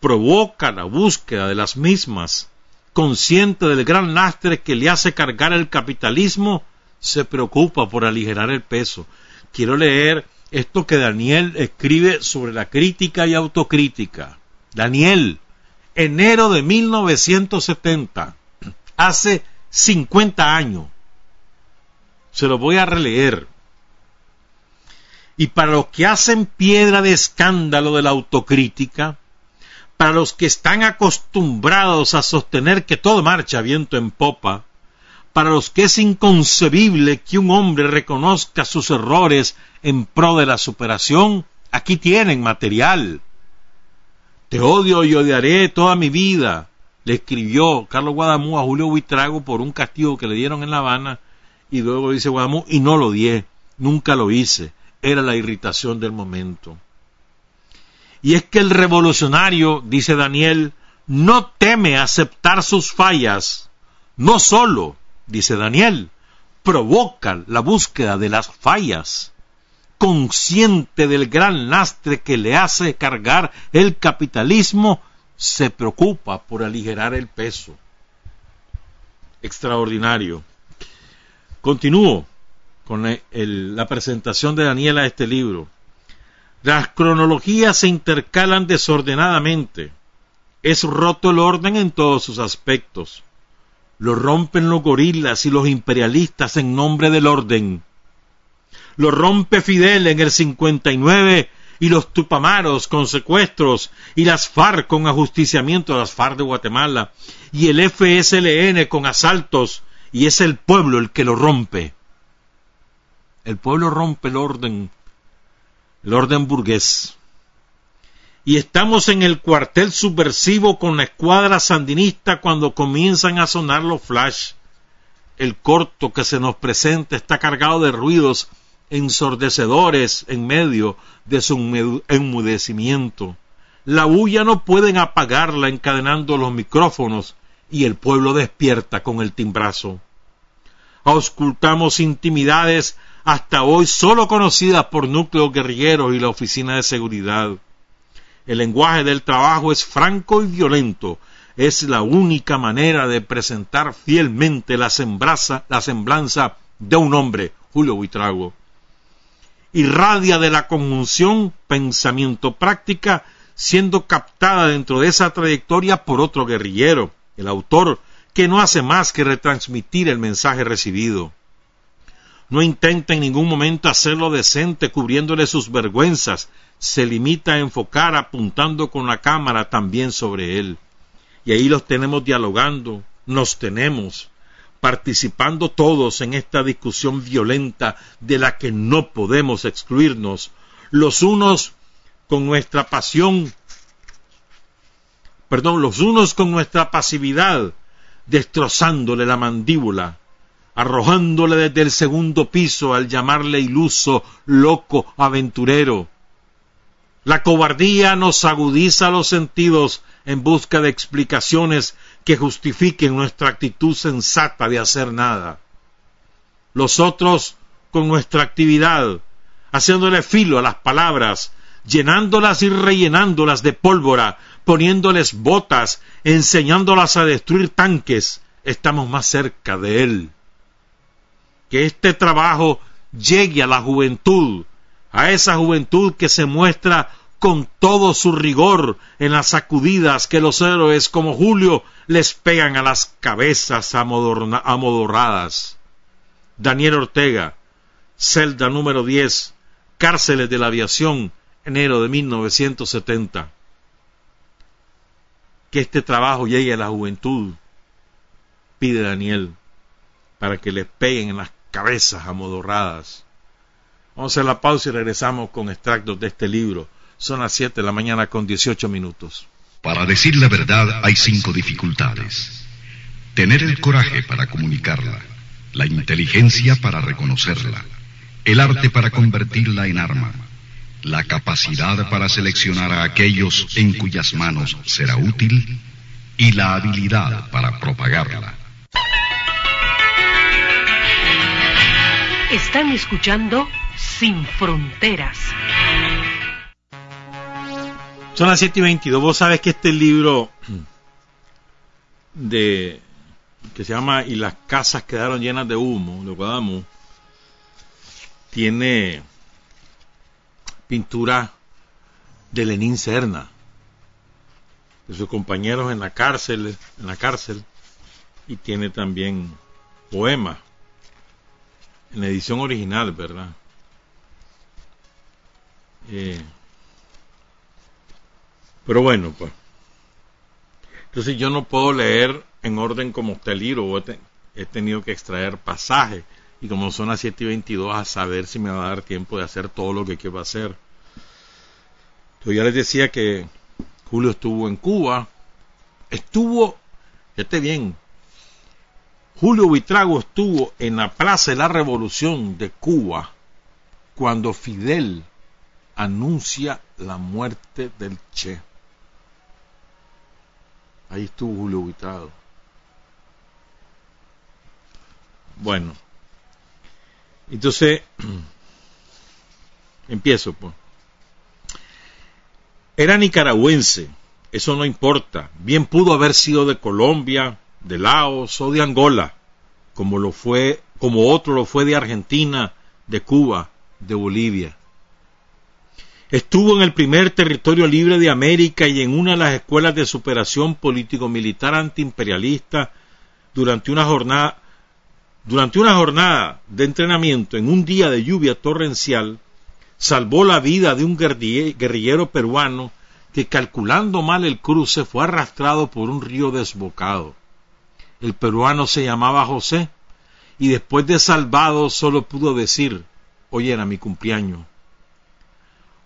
provoca la búsqueda de las mismas, consciente del gran lastre que le hace cargar el capitalismo, se preocupa por aligerar el peso. Quiero leer esto que Daniel escribe sobre la crítica y autocrítica. Daniel, enero de 1970, hace 50 años. Se lo voy a releer y para los que hacen piedra de escándalo de la autocrítica, para los que están acostumbrados a sostener que todo marcha viento en popa, para los que es inconcebible que un hombre reconozca sus errores en pro de la superación, aquí tienen material. Te odio y odiaré toda mi vida, le escribió Carlos Guadamú a Julio Buitrago por un castigo que le dieron en La Habana, y luego dice Guadamú, y no lo odié, nunca lo hice era la irritación del momento. Y es que el revolucionario, dice Daniel, no teme aceptar sus fallas, no solo, dice Daniel, provoca la búsqueda de las fallas, consciente del gran lastre que le hace cargar el capitalismo, se preocupa por aligerar el peso. Extraordinario. Continúo con la presentación de Daniela a este libro. Las cronologías se intercalan desordenadamente. Es roto el orden en todos sus aspectos. Lo rompen los gorilas y los imperialistas en nombre del orden. Lo rompe Fidel en el 59 y los tupamaros con secuestros y las FARC con ajusticiamiento, las FARC de Guatemala y el FSLN con asaltos y es el pueblo el que lo rompe. El pueblo rompe el orden, el orden burgués. Y estamos en el cuartel subversivo con la escuadra sandinista cuando comienzan a sonar los flash. El corto que se nos presenta está cargado de ruidos ensordecedores en medio de su enmudecimiento. La bulla no pueden apagarla encadenando los micrófonos y el pueblo despierta con el timbrazo. Auscultamos intimidades hasta hoy solo conocidas por núcleos guerrilleros y la Oficina de Seguridad. El lenguaje del trabajo es franco y violento. Es la única manera de presentar fielmente la, la semblanza de un hombre, Julio Buitrago. Irradia de la conjunción pensamiento-práctica, siendo captada dentro de esa trayectoria por otro guerrillero, el autor, que no hace más que retransmitir el mensaje recibido no intenta en ningún momento hacerlo decente cubriéndole sus vergüenzas, se limita a enfocar apuntando con la cámara también sobre él. Y ahí los tenemos dialogando, nos tenemos, participando todos en esta discusión violenta de la que no podemos excluirnos, los unos con nuestra pasión, perdón, los unos con nuestra pasividad, destrozándole la mandíbula, arrojándole desde el segundo piso al llamarle iluso, loco, aventurero. La cobardía nos agudiza los sentidos en busca de explicaciones que justifiquen nuestra actitud sensata de hacer nada. Los otros, con nuestra actividad, haciéndole filo a las palabras, llenándolas y rellenándolas de pólvora, poniéndoles botas, enseñándolas a destruir tanques, estamos más cerca de Él. Que este trabajo llegue a la juventud, a esa juventud que se muestra con todo su rigor en las sacudidas que los héroes como Julio les pegan a las cabezas amodorradas. Daniel Ortega, celda número 10, cárceles de la aviación, enero de 1970. Que este trabajo llegue a la juventud, pide Daniel, para que les peguen en las cabezas amodorradas. Vamos a la pausa y regresamos con extractos de este libro. Son las 7 de la mañana con 18 minutos. Para decir la verdad hay cinco dificultades. Tener el coraje para comunicarla, la inteligencia para reconocerla, el arte para convertirla en arma, la capacidad para seleccionar a aquellos en cuyas manos será útil y la habilidad para propagarla. Están escuchando Sin Fronteras. Son las 7 y 22. Vos sabes que este libro de que se llama Y las casas quedaron llenas de humo, de Guadamu, tiene pintura de Lenín Serna, de sus compañeros en la cárcel, en la cárcel, y tiene también poemas en la edición original, ¿verdad? Eh, pero bueno, pues. Entonces yo no puedo leer en orden como usted el libro, he, tenido que extraer pasajes, y como son las 7 y 22, a saber si me va a dar tiempo de hacer todo lo que quiero hacer. Entonces ya les decía que Julio estuvo en Cuba, estuvo, fíjate bien, Julio Buitrago estuvo en la Plaza de la Revolución de Cuba cuando Fidel anuncia la muerte del Che. Ahí estuvo Julio Buitrago. Bueno, entonces empiezo pues. Era nicaragüense, eso no importa. Bien pudo haber sido de Colombia, de Laos o de Angola, como lo fue, como otro lo fue de Argentina, de Cuba, de Bolivia. Estuvo en el primer territorio libre de América y en una de las escuelas de superación político-militar antiimperialista durante una jornada durante una jornada de entrenamiento en un día de lluvia torrencial, salvó la vida de un guerrillero peruano que calculando mal el cruce fue arrastrado por un río desbocado. El peruano se llamaba José y después de salvado solo pudo decir, hoy era mi cumpleaños.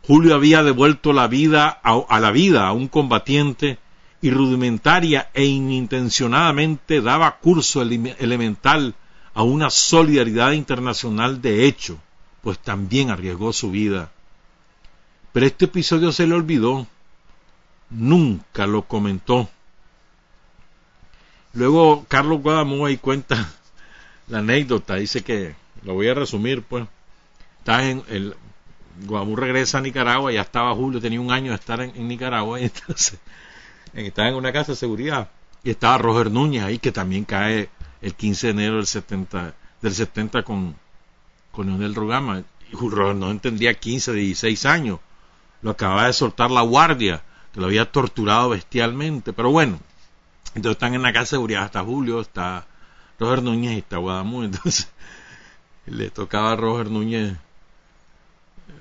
Julio había devuelto la vida a, la vida a un combatiente y rudimentaria e inintencionadamente daba curso elemental a una solidaridad internacional de hecho, pues también arriesgó su vida. Pero este episodio se le olvidó, nunca lo comentó Luego Carlos Guadamú ahí cuenta la anécdota, dice que, lo voy a resumir pues, está en el, Guadamú regresa a Nicaragua, ya estaba Julio, tenía un año de estar en, Nicaragua, y entonces estaba en una casa de seguridad, y estaba Roger Núñez ahí, que también cae el 15 de enero del 70, del 70 con, con Leonel Rogama, y Roger no entendía 15, 16 años, lo acababa de soltar la guardia, que lo había torturado bestialmente, pero bueno, entonces están en la casa de seguridad, está Julio, está Roger Núñez y está Guadamú. Entonces le tocaba a Roger Núñez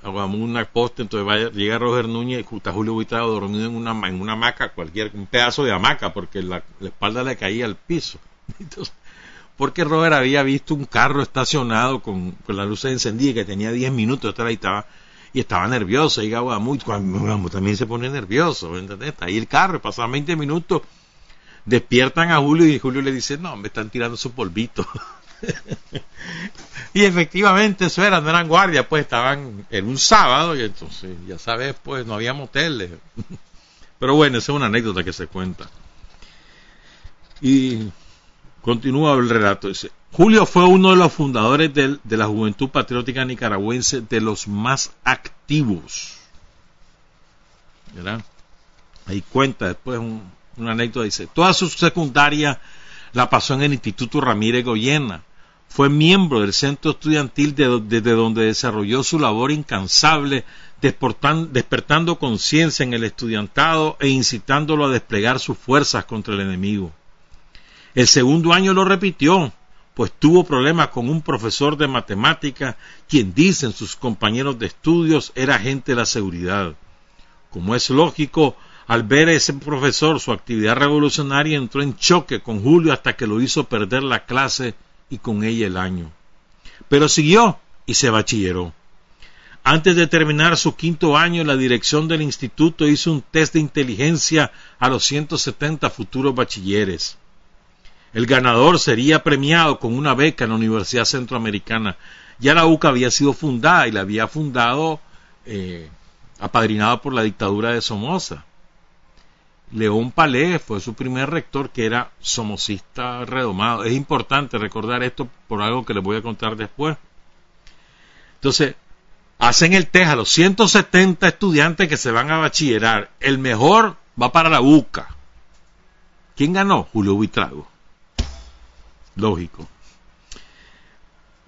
a Guadamú una poste, entonces vaya, llega Roger Núñez y está Julio Buitrago dormido en una, en una hamaca, cualquier, un pedazo de hamaca, porque la, espalda le caía al piso. Entonces, porque Roger había visto un carro estacionado con, con las luces encendidas que tenía 10 minutos, ahí estaba, y estaba nervioso, y Guadamú, también se pone nervioso. Está ahí el carro, pasaban 20 minutos despiertan a Julio y Julio le dice, no, me están tirando su polvito. y efectivamente eso era, no eran guardias, pues estaban en un sábado y entonces, ya sabes, pues no había moteles. Pero bueno, esa es una anécdota que se cuenta. Y continúa el relato. Dice, Julio fue uno de los fundadores de, la Juventud Patriótica Nicaragüense, de los más activos. ¿Verdad? Ahí cuenta después una anécdota, dice, toda su secundaria la pasó en el Instituto Ramírez Goyena. Fue miembro del centro estudiantil desde donde desarrolló su labor incansable, despertando conciencia en el estudiantado e incitándolo a desplegar sus fuerzas contra el enemigo. El segundo año lo repitió, pues tuvo problemas con un profesor de matemática, quien dicen sus compañeros de estudios era agente de la seguridad. Como es lógico, al ver a ese profesor su actividad revolucionaria entró en choque con Julio hasta que lo hizo perder la clase y con ella el año. Pero siguió y se bachilleró. Antes de terminar su quinto año, la dirección del instituto hizo un test de inteligencia a los 170 futuros bachilleres. El ganador sería premiado con una beca en la Universidad Centroamericana. Ya la UCA había sido fundada y la había fundado eh, apadrinado por la dictadura de Somoza. León Palé fue su primer rector que era somocista redomado. Es importante recordar esto por algo que les voy a contar después. Entonces, hacen el test a los 170 estudiantes que se van a bachillerar. El mejor va para la UCA. ¿Quién ganó? Julio Buitrago lógico.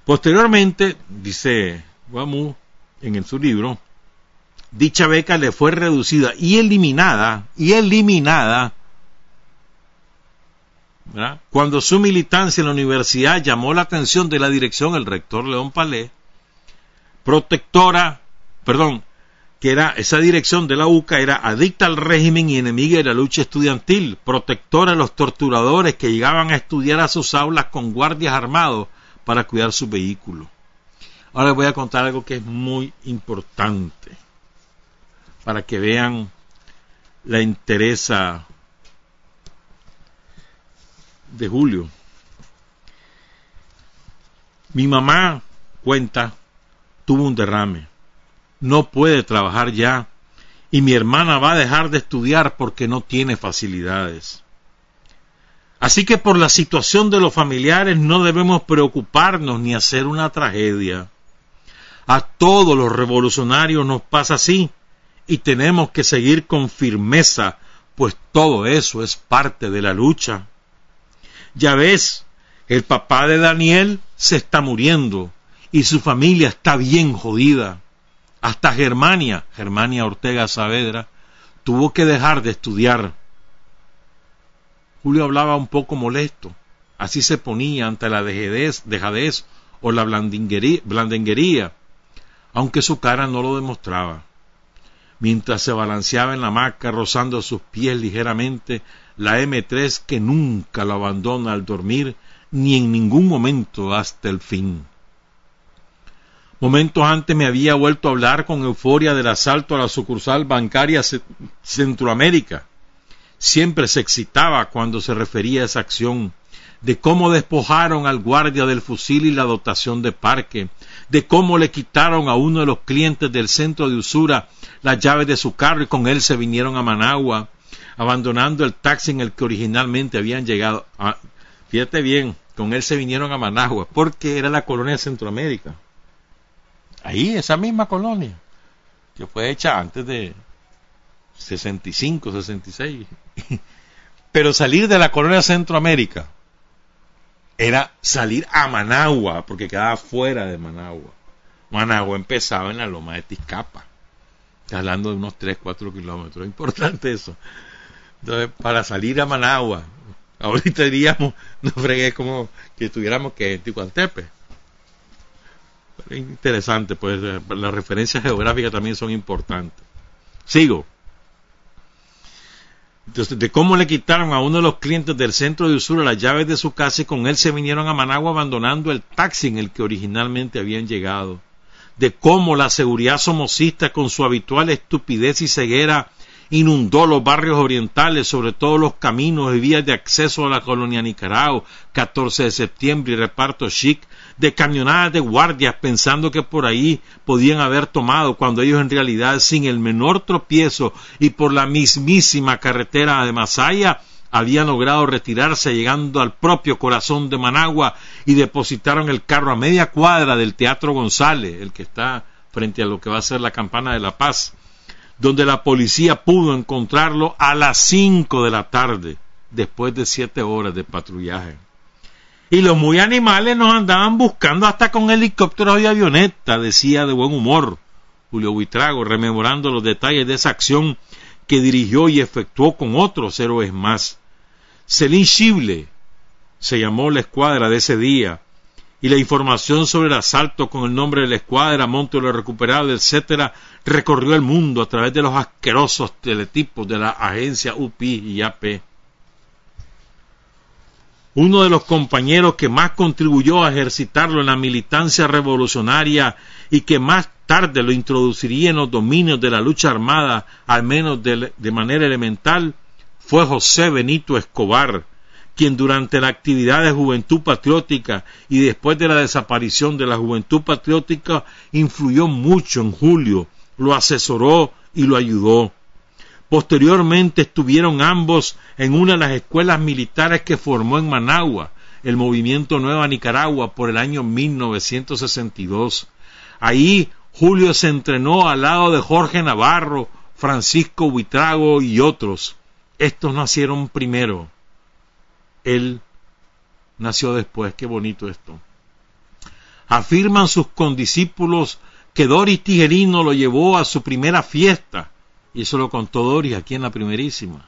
Posteriormente, dice Guamu en su libro, dicha beca le fue reducida y eliminada, y eliminada, cuando su militancia en la universidad llamó la atención de la dirección, el rector León Palé, protectora, perdón, que era esa dirección de la UCA era adicta al régimen y enemiga de la lucha estudiantil, protectora de los torturadores que llegaban a estudiar a sus aulas con guardias armados para cuidar su vehículo. Ahora les voy a contar algo que es muy importante para que vean la interesa de Julio. Mi mamá cuenta tuvo un derrame no puede trabajar ya y mi hermana va a dejar de estudiar porque no tiene facilidades. Así que por la situación de los familiares no debemos preocuparnos ni hacer una tragedia. A todos los revolucionarios nos pasa así y tenemos que seguir con firmeza, pues todo eso es parte de la lucha. Ya ves, el papá de Daniel se está muriendo y su familia está bien jodida. Hasta Germania, Germania Ortega Saavedra, tuvo que dejar de estudiar. Julio hablaba un poco molesto. Así se ponía ante la dejadez, dejadez o la blandenguería, aunque su cara no lo demostraba. Mientras se balanceaba en la hamaca, rozando sus pies ligeramente, la M3 que nunca lo abandona al dormir, ni en ningún momento hasta el fin. Momentos antes me había vuelto a hablar con euforia del asalto a la sucursal bancaria Centroamérica. Siempre se excitaba cuando se refería a esa acción, de cómo despojaron al guardia del fusil y la dotación de parque, de cómo le quitaron a uno de los clientes del centro de usura las llaves de su carro y con él se vinieron a Managua, abandonando el taxi en el que originalmente habían llegado. Ah, fíjate bien, con él se vinieron a Managua, porque era la colonia de Centroamérica. Ahí, esa misma colonia, que fue hecha antes de 65, 66. Pero salir de la colonia Centroamérica era salir a Managua, porque quedaba fuera de Managua. Managua empezaba en la loma de Tizcapa. hablando de unos 3, 4 kilómetros. Importante eso. Entonces, para salir a Managua, ahorita diríamos, no fregué como que estuviéramos que en Ticuantepe interesante, pues las referencias geográficas también son importantes. Sigo. De cómo le quitaron a uno de los clientes del centro de usura las llaves de su casa y con él se vinieron a Managua abandonando el taxi en el que originalmente habían llegado. De cómo la seguridad somocista con su habitual estupidez y ceguera inundó los barrios orientales, sobre todo los caminos y vías de acceso a la colonia Nicaragua, 14 de septiembre y reparto chic, de camionadas de guardias pensando que por ahí podían haber tomado cuando ellos en realidad sin el menor tropiezo y por la mismísima carretera de Masaya habían logrado retirarse llegando al propio corazón de Managua y depositaron el carro a media cuadra del Teatro González, el que está frente a lo que va a ser la campana de la paz, donde la policía pudo encontrarlo a las cinco de la tarde, después de siete horas de patrullaje. Y los muy animales nos andaban buscando hasta con helicópteros y avionetas, decía de buen humor Julio Buitrago, rememorando los detalles de esa acción que dirigió y efectuó con otros héroes más. Celine Chible se llamó la escuadra de ese día, y la información sobre el asalto con el nombre de la escuadra, monte lo recuperado, etcétera, recorrió el mundo a través de los asquerosos teletipos de la agencia UPI y AP. Uno de los compañeros que más contribuyó a ejercitarlo en la militancia revolucionaria y que más tarde lo introduciría en los dominios de la lucha armada, al menos de, manera elemental, fue José Benito Escobar, quien durante la actividad de Juventud Patriótica y después de la desaparición de la Juventud Patriótica influyó mucho en Julio, lo asesoró y lo ayudó. Posteriormente estuvieron ambos en una de las escuelas militares que formó en Managua, el Movimiento Nueva Nicaragua, por el año 1962. Ahí Julio se entrenó al lado de Jorge Navarro, Francisco Buitrago y otros. Estos nacieron primero. Él nació después. Qué bonito esto. Afirman sus condiscípulos que Doris Tijerino lo llevó a su primera fiesta. Y eso lo contó Doris aquí en la primerísima.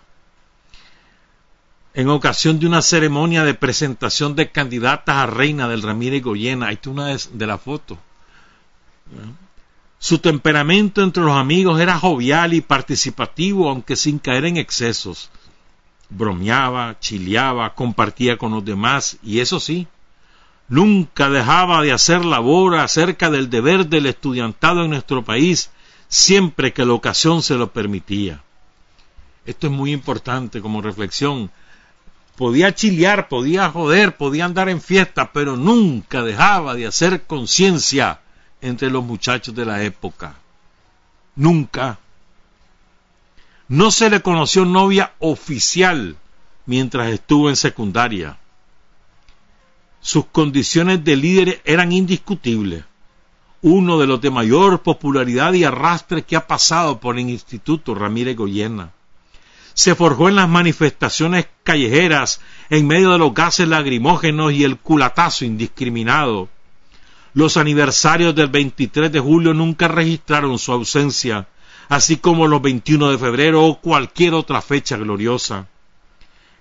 En ocasión de una ceremonia de presentación de candidatas a reina del Ramírez Goyena. Ahí está una de la foto. Su temperamento entre los amigos era jovial y participativo, aunque sin caer en excesos. Bromeaba, chileaba, compartía con los demás, y eso sí, nunca dejaba de hacer labor acerca del deber del estudiantado en nuestro país, siempre que la ocasión se lo permitía. Esto es muy importante como reflexión. Podía chilear, podía joder, podía andar en fiesta, pero nunca dejaba de hacer conciencia entre los muchachos de la época. Nunca. No se le conoció novia oficial mientras estuvo en secundaria. Sus condiciones de líder eran indiscutibles. Uno de los de mayor popularidad y arrastre que ha pasado por el Instituto Ramírez Goyena. Se forjó en las manifestaciones callejeras en medio de los gases lagrimógenos y el culatazo indiscriminado los aniversarios del 23 de julio nunca registraron su ausencia, así como los 21 de febrero o cualquier otra fecha gloriosa.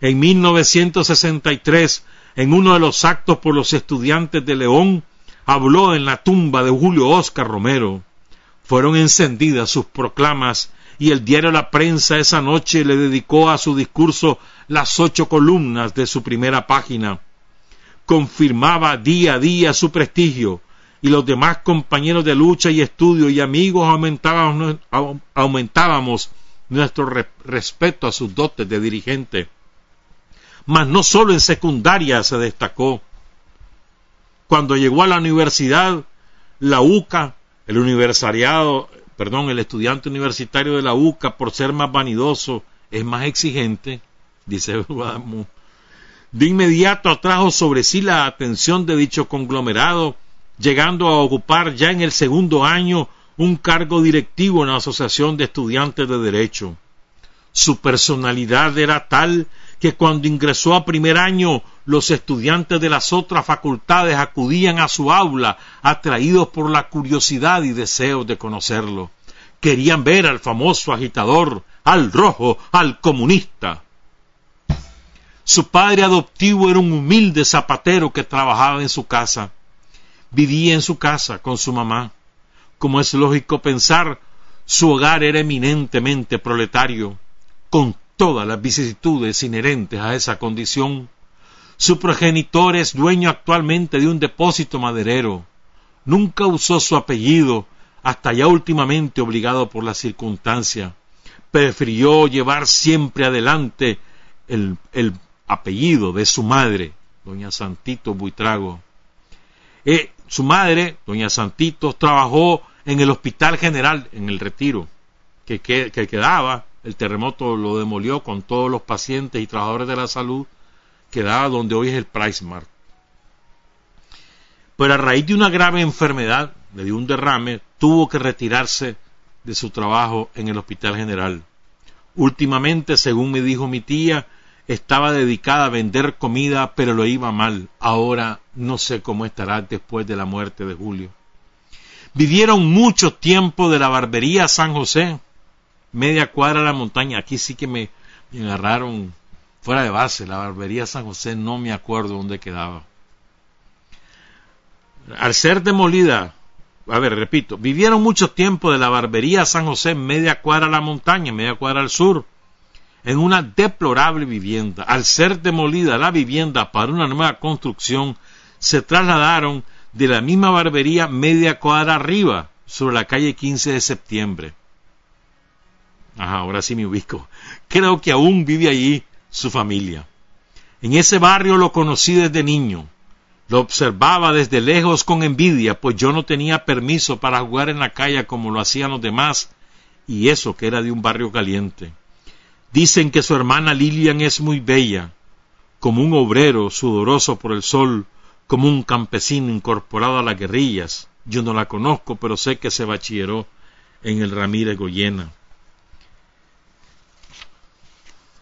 En 1963, en uno de los actos por los estudiantes de León, habló en la tumba de Julio Oscar Romero. Fueron encendidas sus proclamas y el diario La Prensa esa noche le dedicó a su discurso las ocho columnas de su primera página confirmaba día a día su prestigio y los demás compañeros de lucha y estudio y amigos aumentábamos, aumentábamos nuestro respeto a sus dotes de dirigente. Mas no solo en secundaria se destacó. Cuando llegó a la universidad, la UCA, el universiariado, perdón, el estudiante universitario de la UCA, por ser más vanidoso, es más exigente, dice Guadamu, de inmediato atrajo sobre sí la atención de dicho conglomerado, llegando a ocupar ya en el segundo año un cargo directivo en la Asociación de Estudiantes de Derecho. Su personalidad era tal que cuando ingresó a primer año los estudiantes de las otras facultades acudían a su aula atraídos por la curiosidad y deseos de conocerlo. Querían ver al famoso agitador, al rojo, al comunista. Su padre adoptivo era un humilde zapatero que trabajaba en su casa. Vivía en su casa con su mamá. Como es lógico pensar, su hogar era eminentemente proletario, con todas las vicisitudes inherentes a esa condición. Su progenitor es dueño actualmente de un depósito maderero. Nunca usó su apellido, hasta ya últimamente obligado por la circunstancia prefirió llevar siempre adelante el, el apellido de su madre, doña Santito Buitrago. Eh, su madre, doña Santito, trabajó en el Hospital General, en el Retiro, que quedaba, el terremoto lo demolió con todos los pacientes y trabajadores de la salud, quedaba donde hoy es el Price Mart. Pero a raíz de una grave enfermedad, le dio un derrame, tuvo que retirarse de su trabajo en el Hospital General. Últimamente, según me dijo mi tía, estaba dedicada a vender comida, pero lo iba mal. Ahora no sé cómo estará después de la muerte de Julio. Vivieron mucho tiempo de la barbería San José, media cuadra de la montaña. Aquí sí que me, me agarraron fuera de base. La barbería San José no me acuerdo dónde quedaba. Al ser demolida, a ver, repito, vivieron mucho tiempo de la barbería San José, media cuadra a la montaña, media cuadra al sur, en una deplorable vivienda. Al ser demolida la vivienda para una nueva construcción, se trasladaron de la misma barbería media cuadra arriba, sobre la calle 15 de septiembre. Ahora sí me ubico. Creo que aún vive allí su familia. En ese barrio lo conocí desde niño. Lo observaba desde lejos con envidia, pues yo no tenía permiso para jugar en la calle como lo hacían los demás, y eso que era de un barrio caliente. Dicen que su hermana Lilian es muy bella, como un obrero sudoroso por el sol, como un campesino incorporado a las guerrillas. Yo no la conozco, pero sé que se bachilleró en el Ramírez Goyena.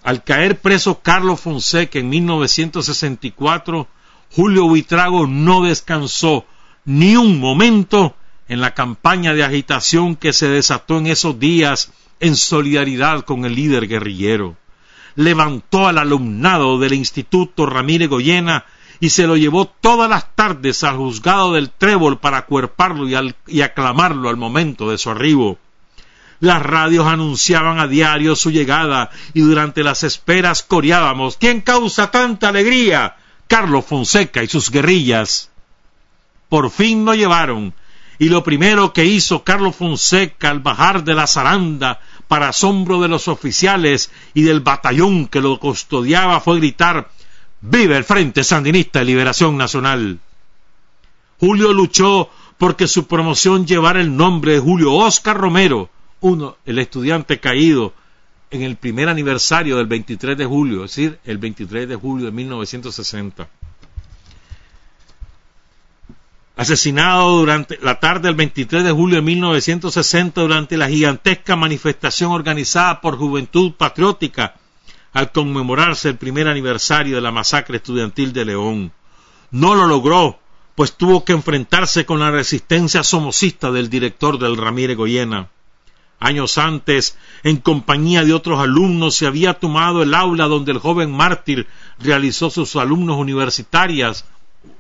Al caer preso Carlos Fonseca en 1964, Julio Buitrago no descansó ni un momento en la campaña de agitación que se desató en esos días en solidaridad con el líder guerrillero. Levantó al alumnado del Instituto Ramírez Goyena y se lo llevó todas las tardes al juzgado del Trébol para acuerparlo y, y aclamarlo al momento de su arribo. Las radios anunciaban a diario su llegada y durante las esperas coreábamos ¿Quién causa tanta alegría? Carlos Fonseca y sus guerrillas. Por fin lo llevaron, y lo primero que hizo Carlos Fonseca al bajar de la zaranda, para asombro de los oficiales y del batallón que lo custodiaba, fue gritar ¡Vive el Frente Sandinista de Liberación Nacional! Julio luchó porque su promoción llevara el nombre de Julio Oscar Romero, uno, el estudiante caído en el primer aniversario del 23 de julio, es decir, el 23 de julio de 1960. Asesinado durante la tarde del 23 de julio de 1960 durante la gigantesca manifestación organizada por Juventud Patriótica al conmemorarse el primer aniversario de la masacre estudiantil de León. No lo logró, pues tuvo que enfrentarse con la resistencia somocista del director del Ramírez Goyena. Años antes, en compañía de otros alumnos, se había tomado el aula donde el joven mártir realizó sus alumnos universitarias,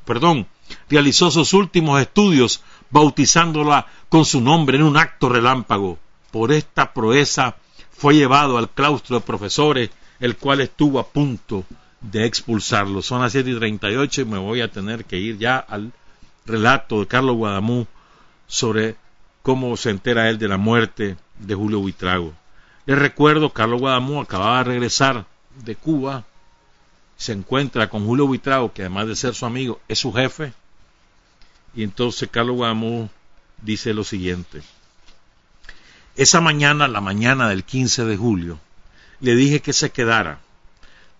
perdón, realizó sus últimos estudios, bautizándola con su nombre en un acto relámpago. Por esta proeza fue llevado al claustro de profesores, el cual estuvo a punto de expulsarlo. Son las siete y treinta y ocho y me voy a tener que ir ya al relato de Carlos Guadamú sobre cómo se entera él de la muerte de Julio Buitrago. Les recuerdo, Carlos Guadamú acababa de regresar de Cuba, se encuentra con Julio Buitrago, que además de ser su amigo, es su jefe, y entonces Carlos Guadamú dice lo siguiente. Esa mañana, la mañana del 15 de julio, le dije que se quedara.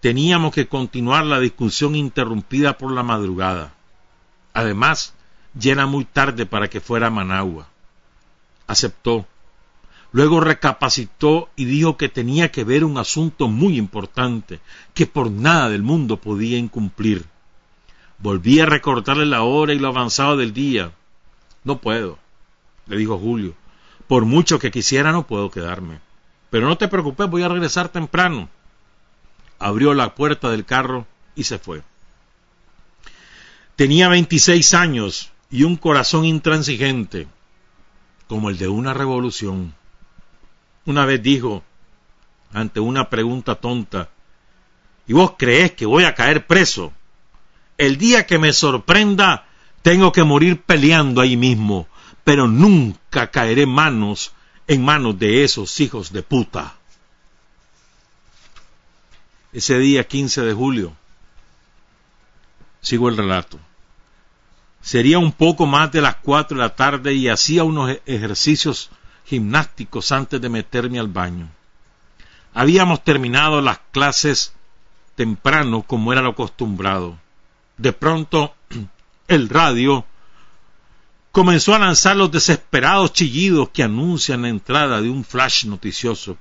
Teníamos que continuar la discusión interrumpida por la madrugada. Además, ya era muy tarde para que fuera a Managua. Aceptó Luego recapacitó y dijo que tenía que ver un asunto muy importante, que por nada del mundo podía incumplir. Volví a recordarle la hora y lo avanzado del día. No puedo, le dijo Julio. Por mucho que quisiera no puedo quedarme. Pero no te preocupes, voy a regresar temprano. Abrió la puerta del carro y se fue. Tenía veintiséis años y un corazón intransigente, como el de una revolución. Una vez dijo, ante una pregunta tonta, ¿y vos crees que voy a caer preso? El día que me sorprenda, tengo que morir peleando ahí mismo, pero nunca caeré manos en manos de esos hijos de puta. ese día 15 de julio. Sigo el relato. Sería un poco más de las cuatro de la tarde y hacía unos ejercicios gimnásticos antes de meterme al baño. Habíamos terminado las clases temprano como era lo acostumbrado. De pronto el radio comenzó a lanzar los desesperados chillidos que anuncian la entrada de un flash noticioso.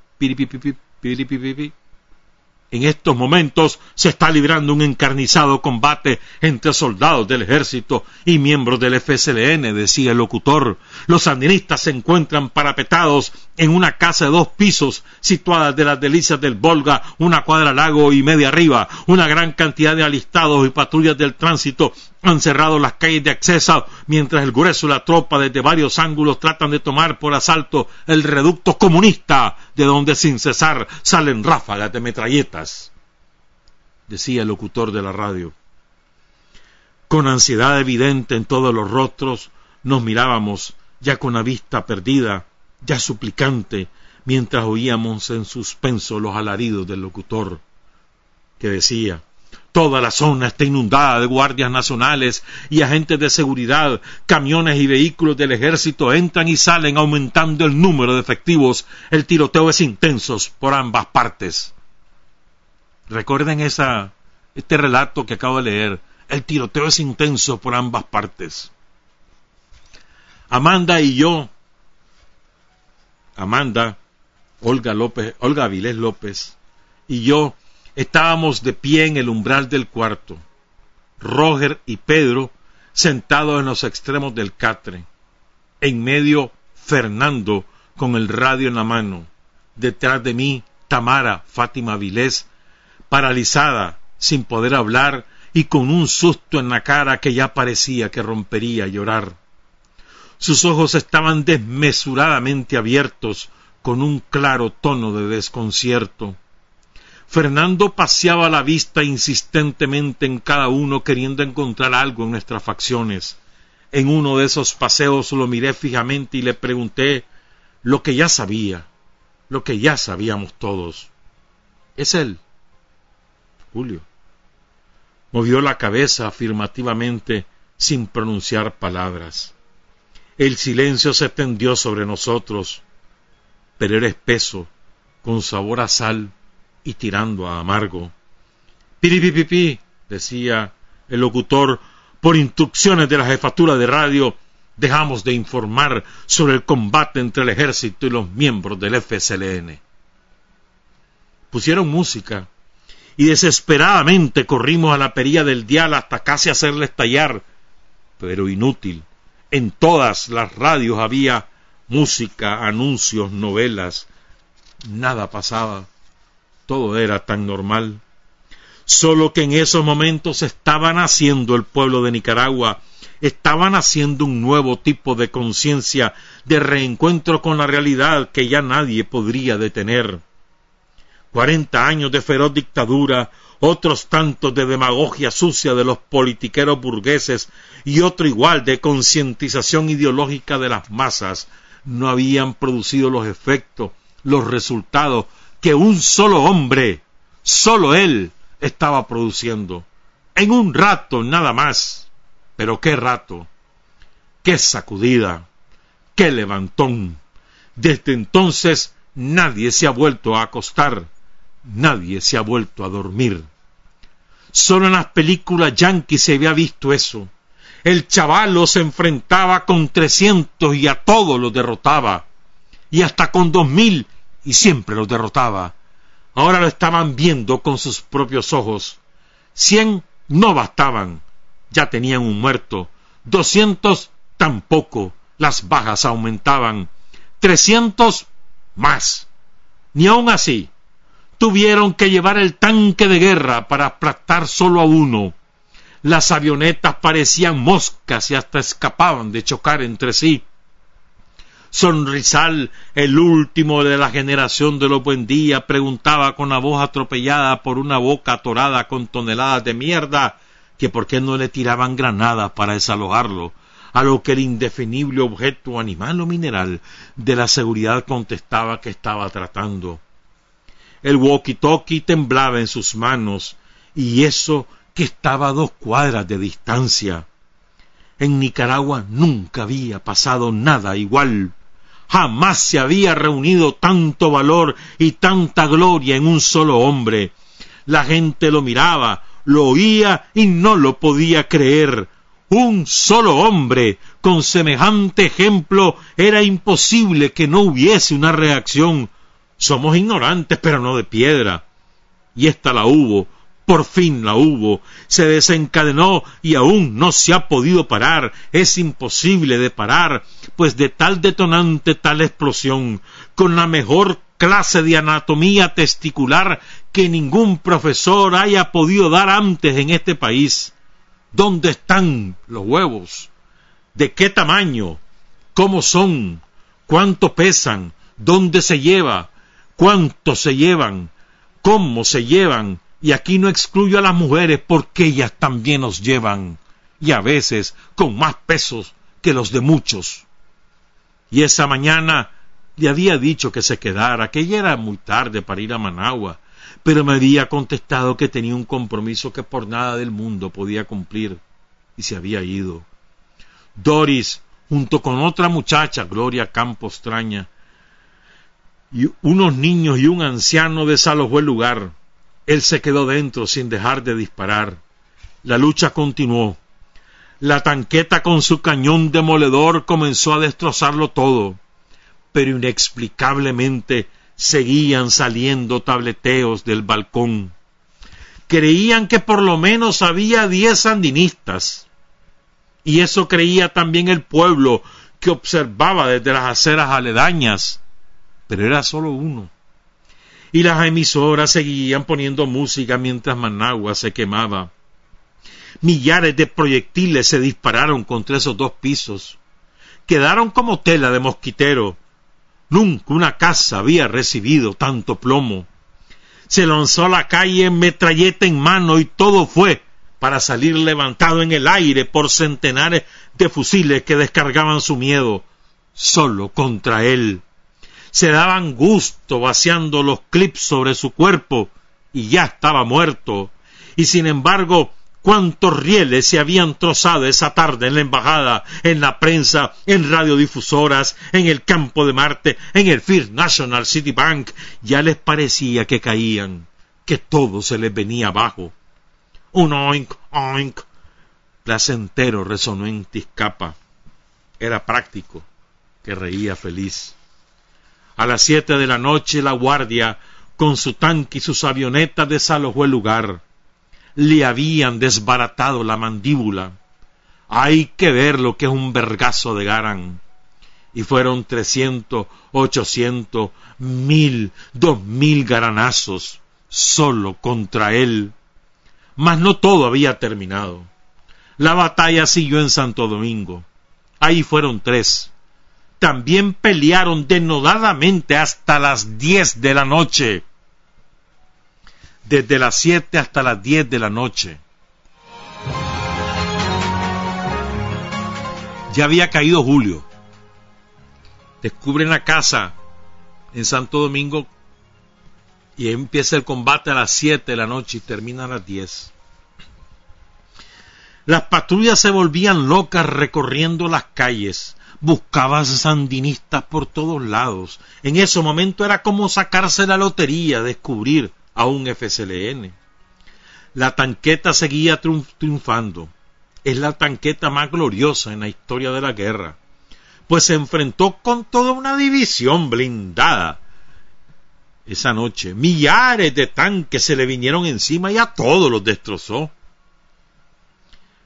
En estos momentos se está librando un encarnizado combate entre soldados del ejército y miembros del FSLN, decía el locutor. Los sandinistas se encuentran parapetados en una casa de dos pisos situada de las delicias del Volga, una cuadra lago y media arriba. Una gran cantidad de alistados y patrullas del tránsito han cerrado las calles de acceso mientras el grueso de la tropa desde varios ángulos tratan de tomar por asalto el reducto comunista de donde sin cesar salen ráfagas de metralletas, decía el locutor de la radio. Con ansiedad evidente en todos los rostros nos mirábamos, ya con la vista perdida, ya suplicante, mientras oíamos en suspenso los alaridos del locutor, que decía Toda la zona está inundada de guardias nacionales y agentes de seguridad. Camiones y vehículos del ejército entran y salen aumentando el número de efectivos. El tiroteo es intenso por ambas partes. Recuerden esa, este relato que acabo de leer. El tiroteo es intenso por ambas partes. Amanda y yo, Amanda, Olga López, Olga Avilés López y yo Estábamos de pie en el umbral del cuarto, Roger y Pedro sentados en los extremos del catre, en medio Fernando con el radio en la mano, detrás de mí Tamara Fátima Vilés, paralizada, sin poder hablar y con un susto en la cara que ya parecía que rompería a llorar. Sus ojos estaban desmesuradamente abiertos con un claro tono de desconcierto. Fernando paseaba la vista insistentemente en cada uno queriendo encontrar algo en nuestras facciones. En uno de esos paseos lo miré fijamente y le pregunté lo que ya sabía, lo que ya sabíamos todos. Es él. Julio. Movió la cabeza afirmativamente sin pronunciar palabras. El silencio se tendió sobre nosotros, pero era espeso, con sabor a sal y tirando a amargo. Piripipipi, decía el locutor, por instrucciones de la jefatura de radio, dejamos de informar sobre el combate entre el ejército y los miembros del FSLN. Pusieron música y desesperadamente corrimos a la perilla del dial hasta casi hacerle estallar, pero inútil. En todas las radios había música, anuncios, novelas. Nada pasaba todo era tan normal. Solo que en esos momentos estaba naciendo el pueblo de Nicaragua, estaba naciendo un nuevo tipo de conciencia, de reencuentro con la realidad que ya nadie podría detener. Cuarenta años de feroz dictadura, otros tantos de demagogia sucia de los politiqueros burgueses y otro igual de concientización ideológica de las masas, no habían producido los efectos, los resultados que un solo hombre, solo él, estaba produciendo. En un rato nada más. Pero qué rato, qué sacudida, qué levantón. Desde entonces nadie se ha vuelto a acostar, nadie se ha vuelto a dormir. Solo en las películas yanquis se había visto eso. El chavalo se enfrentaba con trescientos y a todos los derrotaba. Y hasta con dos mil y siempre los derrotaba. Ahora lo estaban viendo con sus propios ojos. Cien no bastaban, ya tenían un muerto. Doscientos tampoco, las bajas aumentaban. Trescientos más. Ni aun así, tuvieron que llevar el tanque de guerra para aplastar solo a uno. Las avionetas parecían moscas y hasta escapaban de chocar entre sí. Sonrisal, el último de la generación de los buen día, preguntaba con la voz atropellada por una boca atorada con toneladas de mierda, que por qué no le tiraban granadas para desalojarlo, a lo que el indefinible objeto animal o mineral de la seguridad contestaba que estaba tratando. el walkie-talkie temblaba en sus manos, y eso que estaba a dos cuadras de distancia. En Nicaragua nunca había pasado nada igual. Jamás se había reunido tanto valor y tanta gloria en un solo hombre. La gente lo miraba, lo oía y no lo podía creer. Un solo hombre, con semejante ejemplo, era imposible que no hubiese una reacción. Somos ignorantes, pero no de piedra. Y esta la hubo, por fin la hubo, se desencadenó y aún no se ha podido parar, es imposible de parar, pues de tal detonante, tal explosión, con la mejor clase de anatomía testicular que ningún profesor haya podido dar antes en este país. ¿Dónde están los huevos? ¿De qué tamaño? ¿Cómo son? ¿Cuánto pesan? ¿Dónde se lleva? ¿Cuánto se llevan? ¿Cómo se llevan? Y aquí no excluyo a las mujeres porque ellas también nos llevan, y a veces con más pesos que los de muchos. Y esa mañana le había dicho que se quedara, que ya era muy tarde para ir a Managua, pero me había contestado que tenía un compromiso que por nada del mundo podía cumplir, y se había ido. Doris, junto con otra muchacha, Gloria Campos Extraña, y unos niños y un anciano desalojó el lugar. Él se quedó dentro sin dejar de disparar. La lucha continuó. La tanqueta con su cañón demoledor comenzó a destrozarlo todo, pero inexplicablemente seguían saliendo tableteos del balcón. Creían que por lo menos había diez sandinistas. Y eso creía también el pueblo que observaba desde las aceras aledañas, pero era solo uno y las emisoras seguían poniendo música mientras Managua se quemaba. Millares de proyectiles se dispararon contra esos dos pisos. Quedaron como tela de mosquitero. Nunca una casa había recibido tanto plomo. Se lanzó a la calle metralleta en mano y todo fue para salir levantado en el aire por centenares de fusiles que descargaban su miedo solo contra él se daban gusto vaciando los clips sobre su cuerpo y ya estaba muerto. Y sin embargo, cuántos rieles se habían trozado esa tarde en la embajada, en la prensa, en radiodifusoras, en el campo de Marte, en el First National City Bank, ya les parecía que caían, que todo se les venía abajo. Un oink, oink, placentero resonó en Tizcapa. Era práctico, que reía feliz. A las siete de la noche la guardia, con su tanque y sus avionetas, desalojó el lugar. Le habían desbaratado la mandíbula. Hay que ver lo que es un vergazo de Garan. Y fueron trescientos, ochocientos, mil, dos mil garanazos solo contra él. Mas no todo había terminado. La batalla siguió en Santo Domingo. Ahí fueron tres también pelearon denodadamente hasta las diez de la noche. Desde las siete hasta las diez de la noche. Ya había caído julio. Descubren la casa en Santo Domingo y empieza el combate a las siete de la noche y termina a las diez. Las patrullas se volvían locas recorriendo las calles, buscaba sandinistas por todos lados. En ese momento era como sacarse la lotería, descubrir a un FSLN. La tanqueta seguía triunfando. Es la tanqueta más gloriosa en la historia de la guerra, pues se enfrentó con toda una división blindada. Esa noche, millares de tanques se le vinieron encima y a todos los destrozó.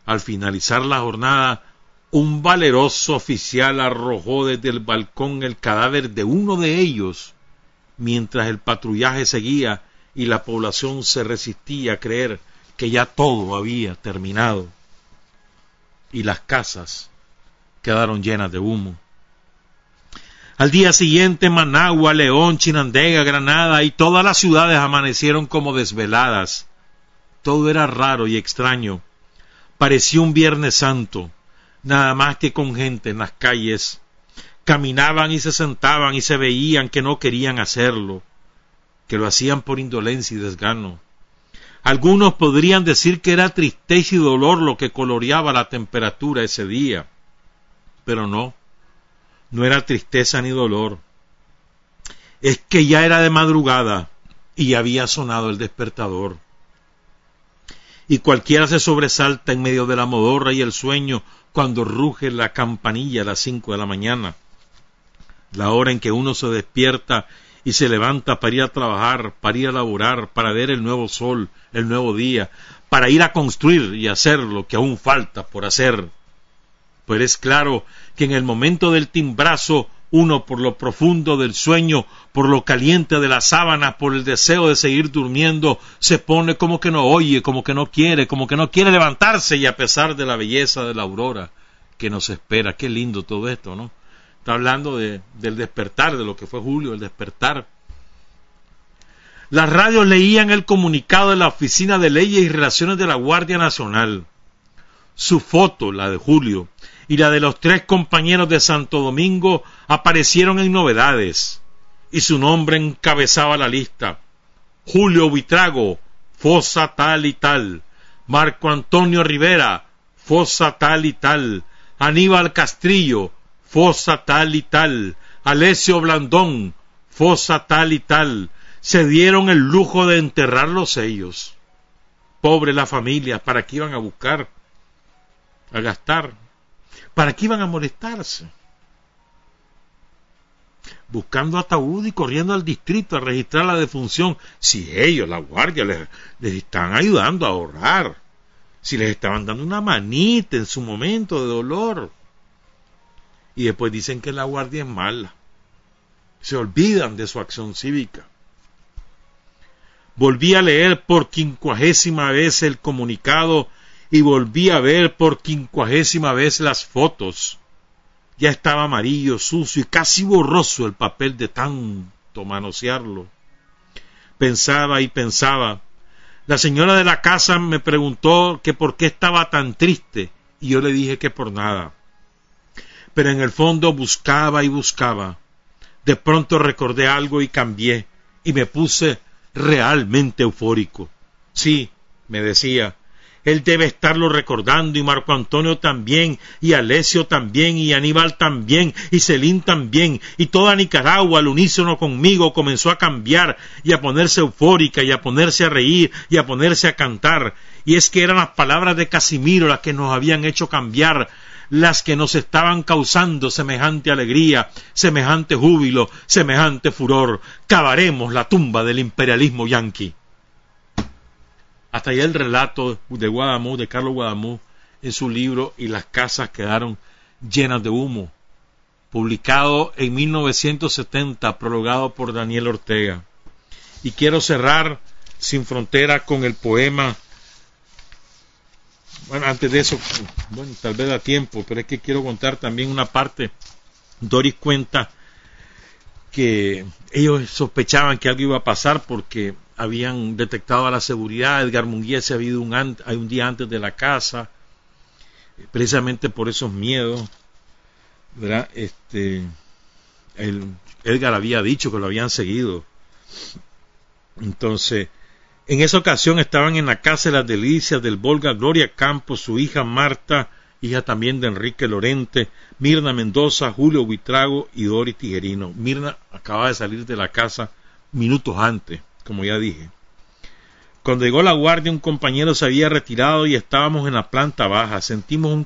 Al finalizar la jornada, un valeroso oficial arrojó desde el balcón el cadáver de uno de ellos, mientras el patrullaje seguía y la población se resistía a creer que ya todo había terminado. Y las casas quedaron llenas de humo. Al día siguiente Managua, León, Chinandega, Granada y todas las ciudades amanecieron como desveladas. Todo era raro y extraño. Parecía un Viernes Santo nada más que con gente en las calles. Caminaban y se sentaban y se veían que no querían hacerlo, que lo hacían por indolencia y desgano. Algunos podrían decir que era tristeza y dolor lo que coloreaba la temperatura ese día, pero no, no era tristeza ni dolor. Es que ya era de madrugada y había sonado el despertador. Y cualquiera se sobresalta en medio de la modorra y el sueño cuando ruge la campanilla a las cinco de la mañana, la hora en que uno se despierta y se levanta para ir a trabajar, para ir a laborar, para ver el nuevo sol, el nuevo día, para ir a construir y hacer lo que aún falta por hacer. Pues es claro que en el momento del timbrazo uno por lo profundo del sueño, por lo caliente de la sábana, por el deseo de seguir durmiendo, se pone como que no oye, como que no quiere, como que no quiere levantarse y a pesar de la belleza de la aurora que nos espera. Qué lindo todo esto, ¿no? Está hablando de, del despertar, de lo que fue Julio, el despertar. Las radios leían el comunicado de la Oficina de Leyes y Relaciones de la Guardia Nacional. Su foto, la de Julio, y la de los tres compañeros de Santo Domingo aparecieron en novedades, y su nombre encabezaba la lista. Julio Vitrago, fosa tal y tal. Marco Antonio Rivera, fosa tal y tal. Aníbal Castrillo, fosa tal y tal, Alessio Blandón, fosa tal y tal, se dieron el lujo de enterrarlos ellos. Pobre la familia, ¿para qué iban a buscar? A gastar. ¿Para qué iban a molestarse? Buscando ataúd y corriendo al distrito a registrar la defunción, si ellos, la guardia, les, están ayudando a ahorrar, si les estaban dando una manita en su momento de dolor y después dicen que la guardia es mala. Se olvidan de su acción cívica. Volví a leer por quincuagésima vez el comunicado y volví a ver por quincuagésima vez las fotos. Ya estaba amarillo, sucio y casi borroso el papel de tanto manosearlo. Pensaba y pensaba. La señora de la casa me preguntó que por qué estaba tan triste y yo le dije que por nada pero en el fondo buscaba y buscaba. De pronto recordé algo y cambié, y me puse realmente eufórico. Sí, me decía, él debe estarlo recordando y Marco Antonio también, y Alesio también, y Aníbal también, y Celín también, y toda Nicaragua al unísono conmigo comenzó a cambiar y a ponerse eufórica y a ponerse a reír y a ponerse a cantar. Y es que eran las palabras de Casimiro las que nos habían hecho cambiar, las que nos estaban causando semejante alegría, semejante júbilo, semejante furor. Cavaremos la tumba del imperialismo yanqui. Hasta ahí el relato de Guadamú, de Carlos Guadamú, en su libro Y las casas quedaron llenas de humo, publicado en 1970, prologado por Daniel Ortega. Y quiero cerrar Sin Frontera con el poema bueno, antes de eso, bueno, tal vez da tiempo, pero es que quiero contar también una parte. Doris cuenta que ellos sospechaban que algo iba a pasar porque habían detectado a la seguridad. Edgar Munguía se había ido un, un día antes de la casa, precisamente por esos miedos. ¿verdad? Este, Edgar había dicho que lo habían seguido. Entonces, en esa ocasión estaban en la casa de las delicias del Volga Gloria Campos, su hija Marta, hija también de Enrique Lorente, Mirna Mendoza, Julio Buitrago y Doris Tijerino. Mirna acaba de salir de la casa minutos antes, como ya dije. Cuando llegó la guardia, un compañero se había retirado y estábamos en la planta baja. Sentimos un,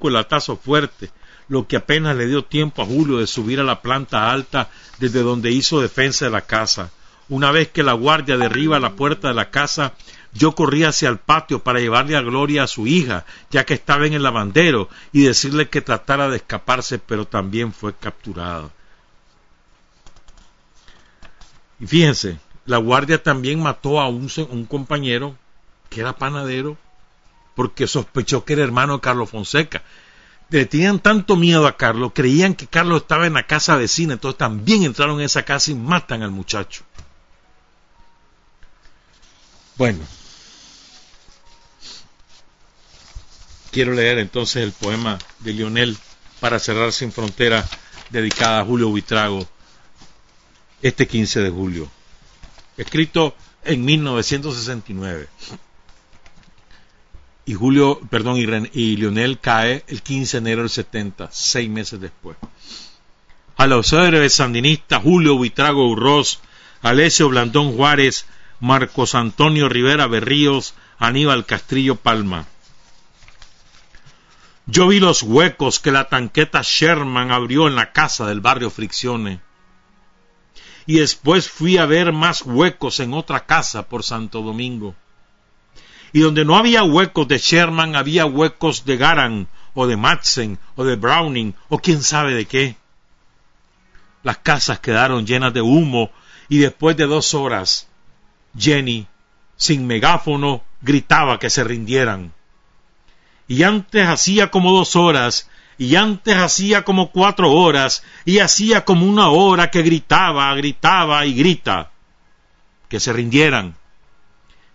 colatazo fuerte, lo que apenas le dio tiempo a Julio de subir a la planta alta desde donde hizo defensa de la casa. Una vez que la guardia derriba la puerta de la casa, yo corrí hacia el patio para llevarle a Gloria a su hija, ya que estaba en el lavandero, y decirle que tratara de escaparse, pero también fue capturada. Y fíjense, la guardia también mató a un, compañero que era panadero, porque sospechó que era hermano de Carlos Fonseca. Le tenían tanto miedo a Carlos, creían que Carlos estaba en la casa vecina, entonces también entraron en esa casa y matan al muchacho. Bueno, quiero leer entonces el poema de Lionel para cerrar sin frontera dedicada a Julio Buitrago este 15 de julio. Escrito en 1969. Y Julio, perdón, y, Lionel cae el 15 de enero del 70, seis meses después. A los héroes sandinistas Julio Buitrago Urroz, Alessio Blandón Juárez, Marcos Antonio Rivera Berríos, Aníbal Castrillo Palma. Yo vi los huecos que la tanqueta Sherman abrió en la casa del barrio Friccione. Y después fui a ver más huecos en otra casa por Santo Domingo. Y donde no había huecos de Sherman, había huecos de Garan, o de Madsen, o de Browning, o quién sabe de qué. Las casas quedaron llenas de humo, y después de dos horas, Jenny, sin megáfono, gritaba que se rindieran y antes hacía como dos horas, y antes hacía como cuatro horas, y hacía como una hora que gritaba, gritaba y grita, que se rindieran,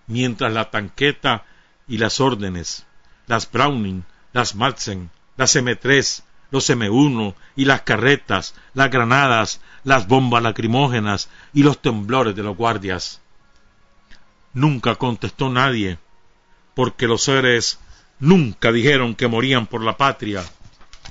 mientras la tanqueta y las órdenes, las Browning, las Madsen, las M3, los M1 y las carretas, las granadas, las bombas lacrimógenas y los temblores de los guardias. Nunca contestó nadie, porque los seres nunca dijeron que morían por la patria,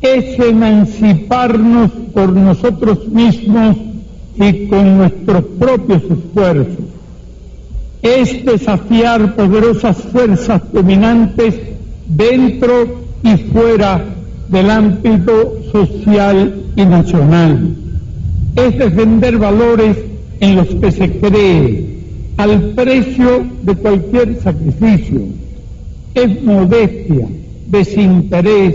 Es emanciparnos por nosotros mismos y con nuestros propios esfuerzos. Es desafiar poderosas fuerzas dominantes dentro y fuera del ámbito social y nacional. Es defender valores en los que se cree al precio de cualquier sacrificio. Es modestia desinterés,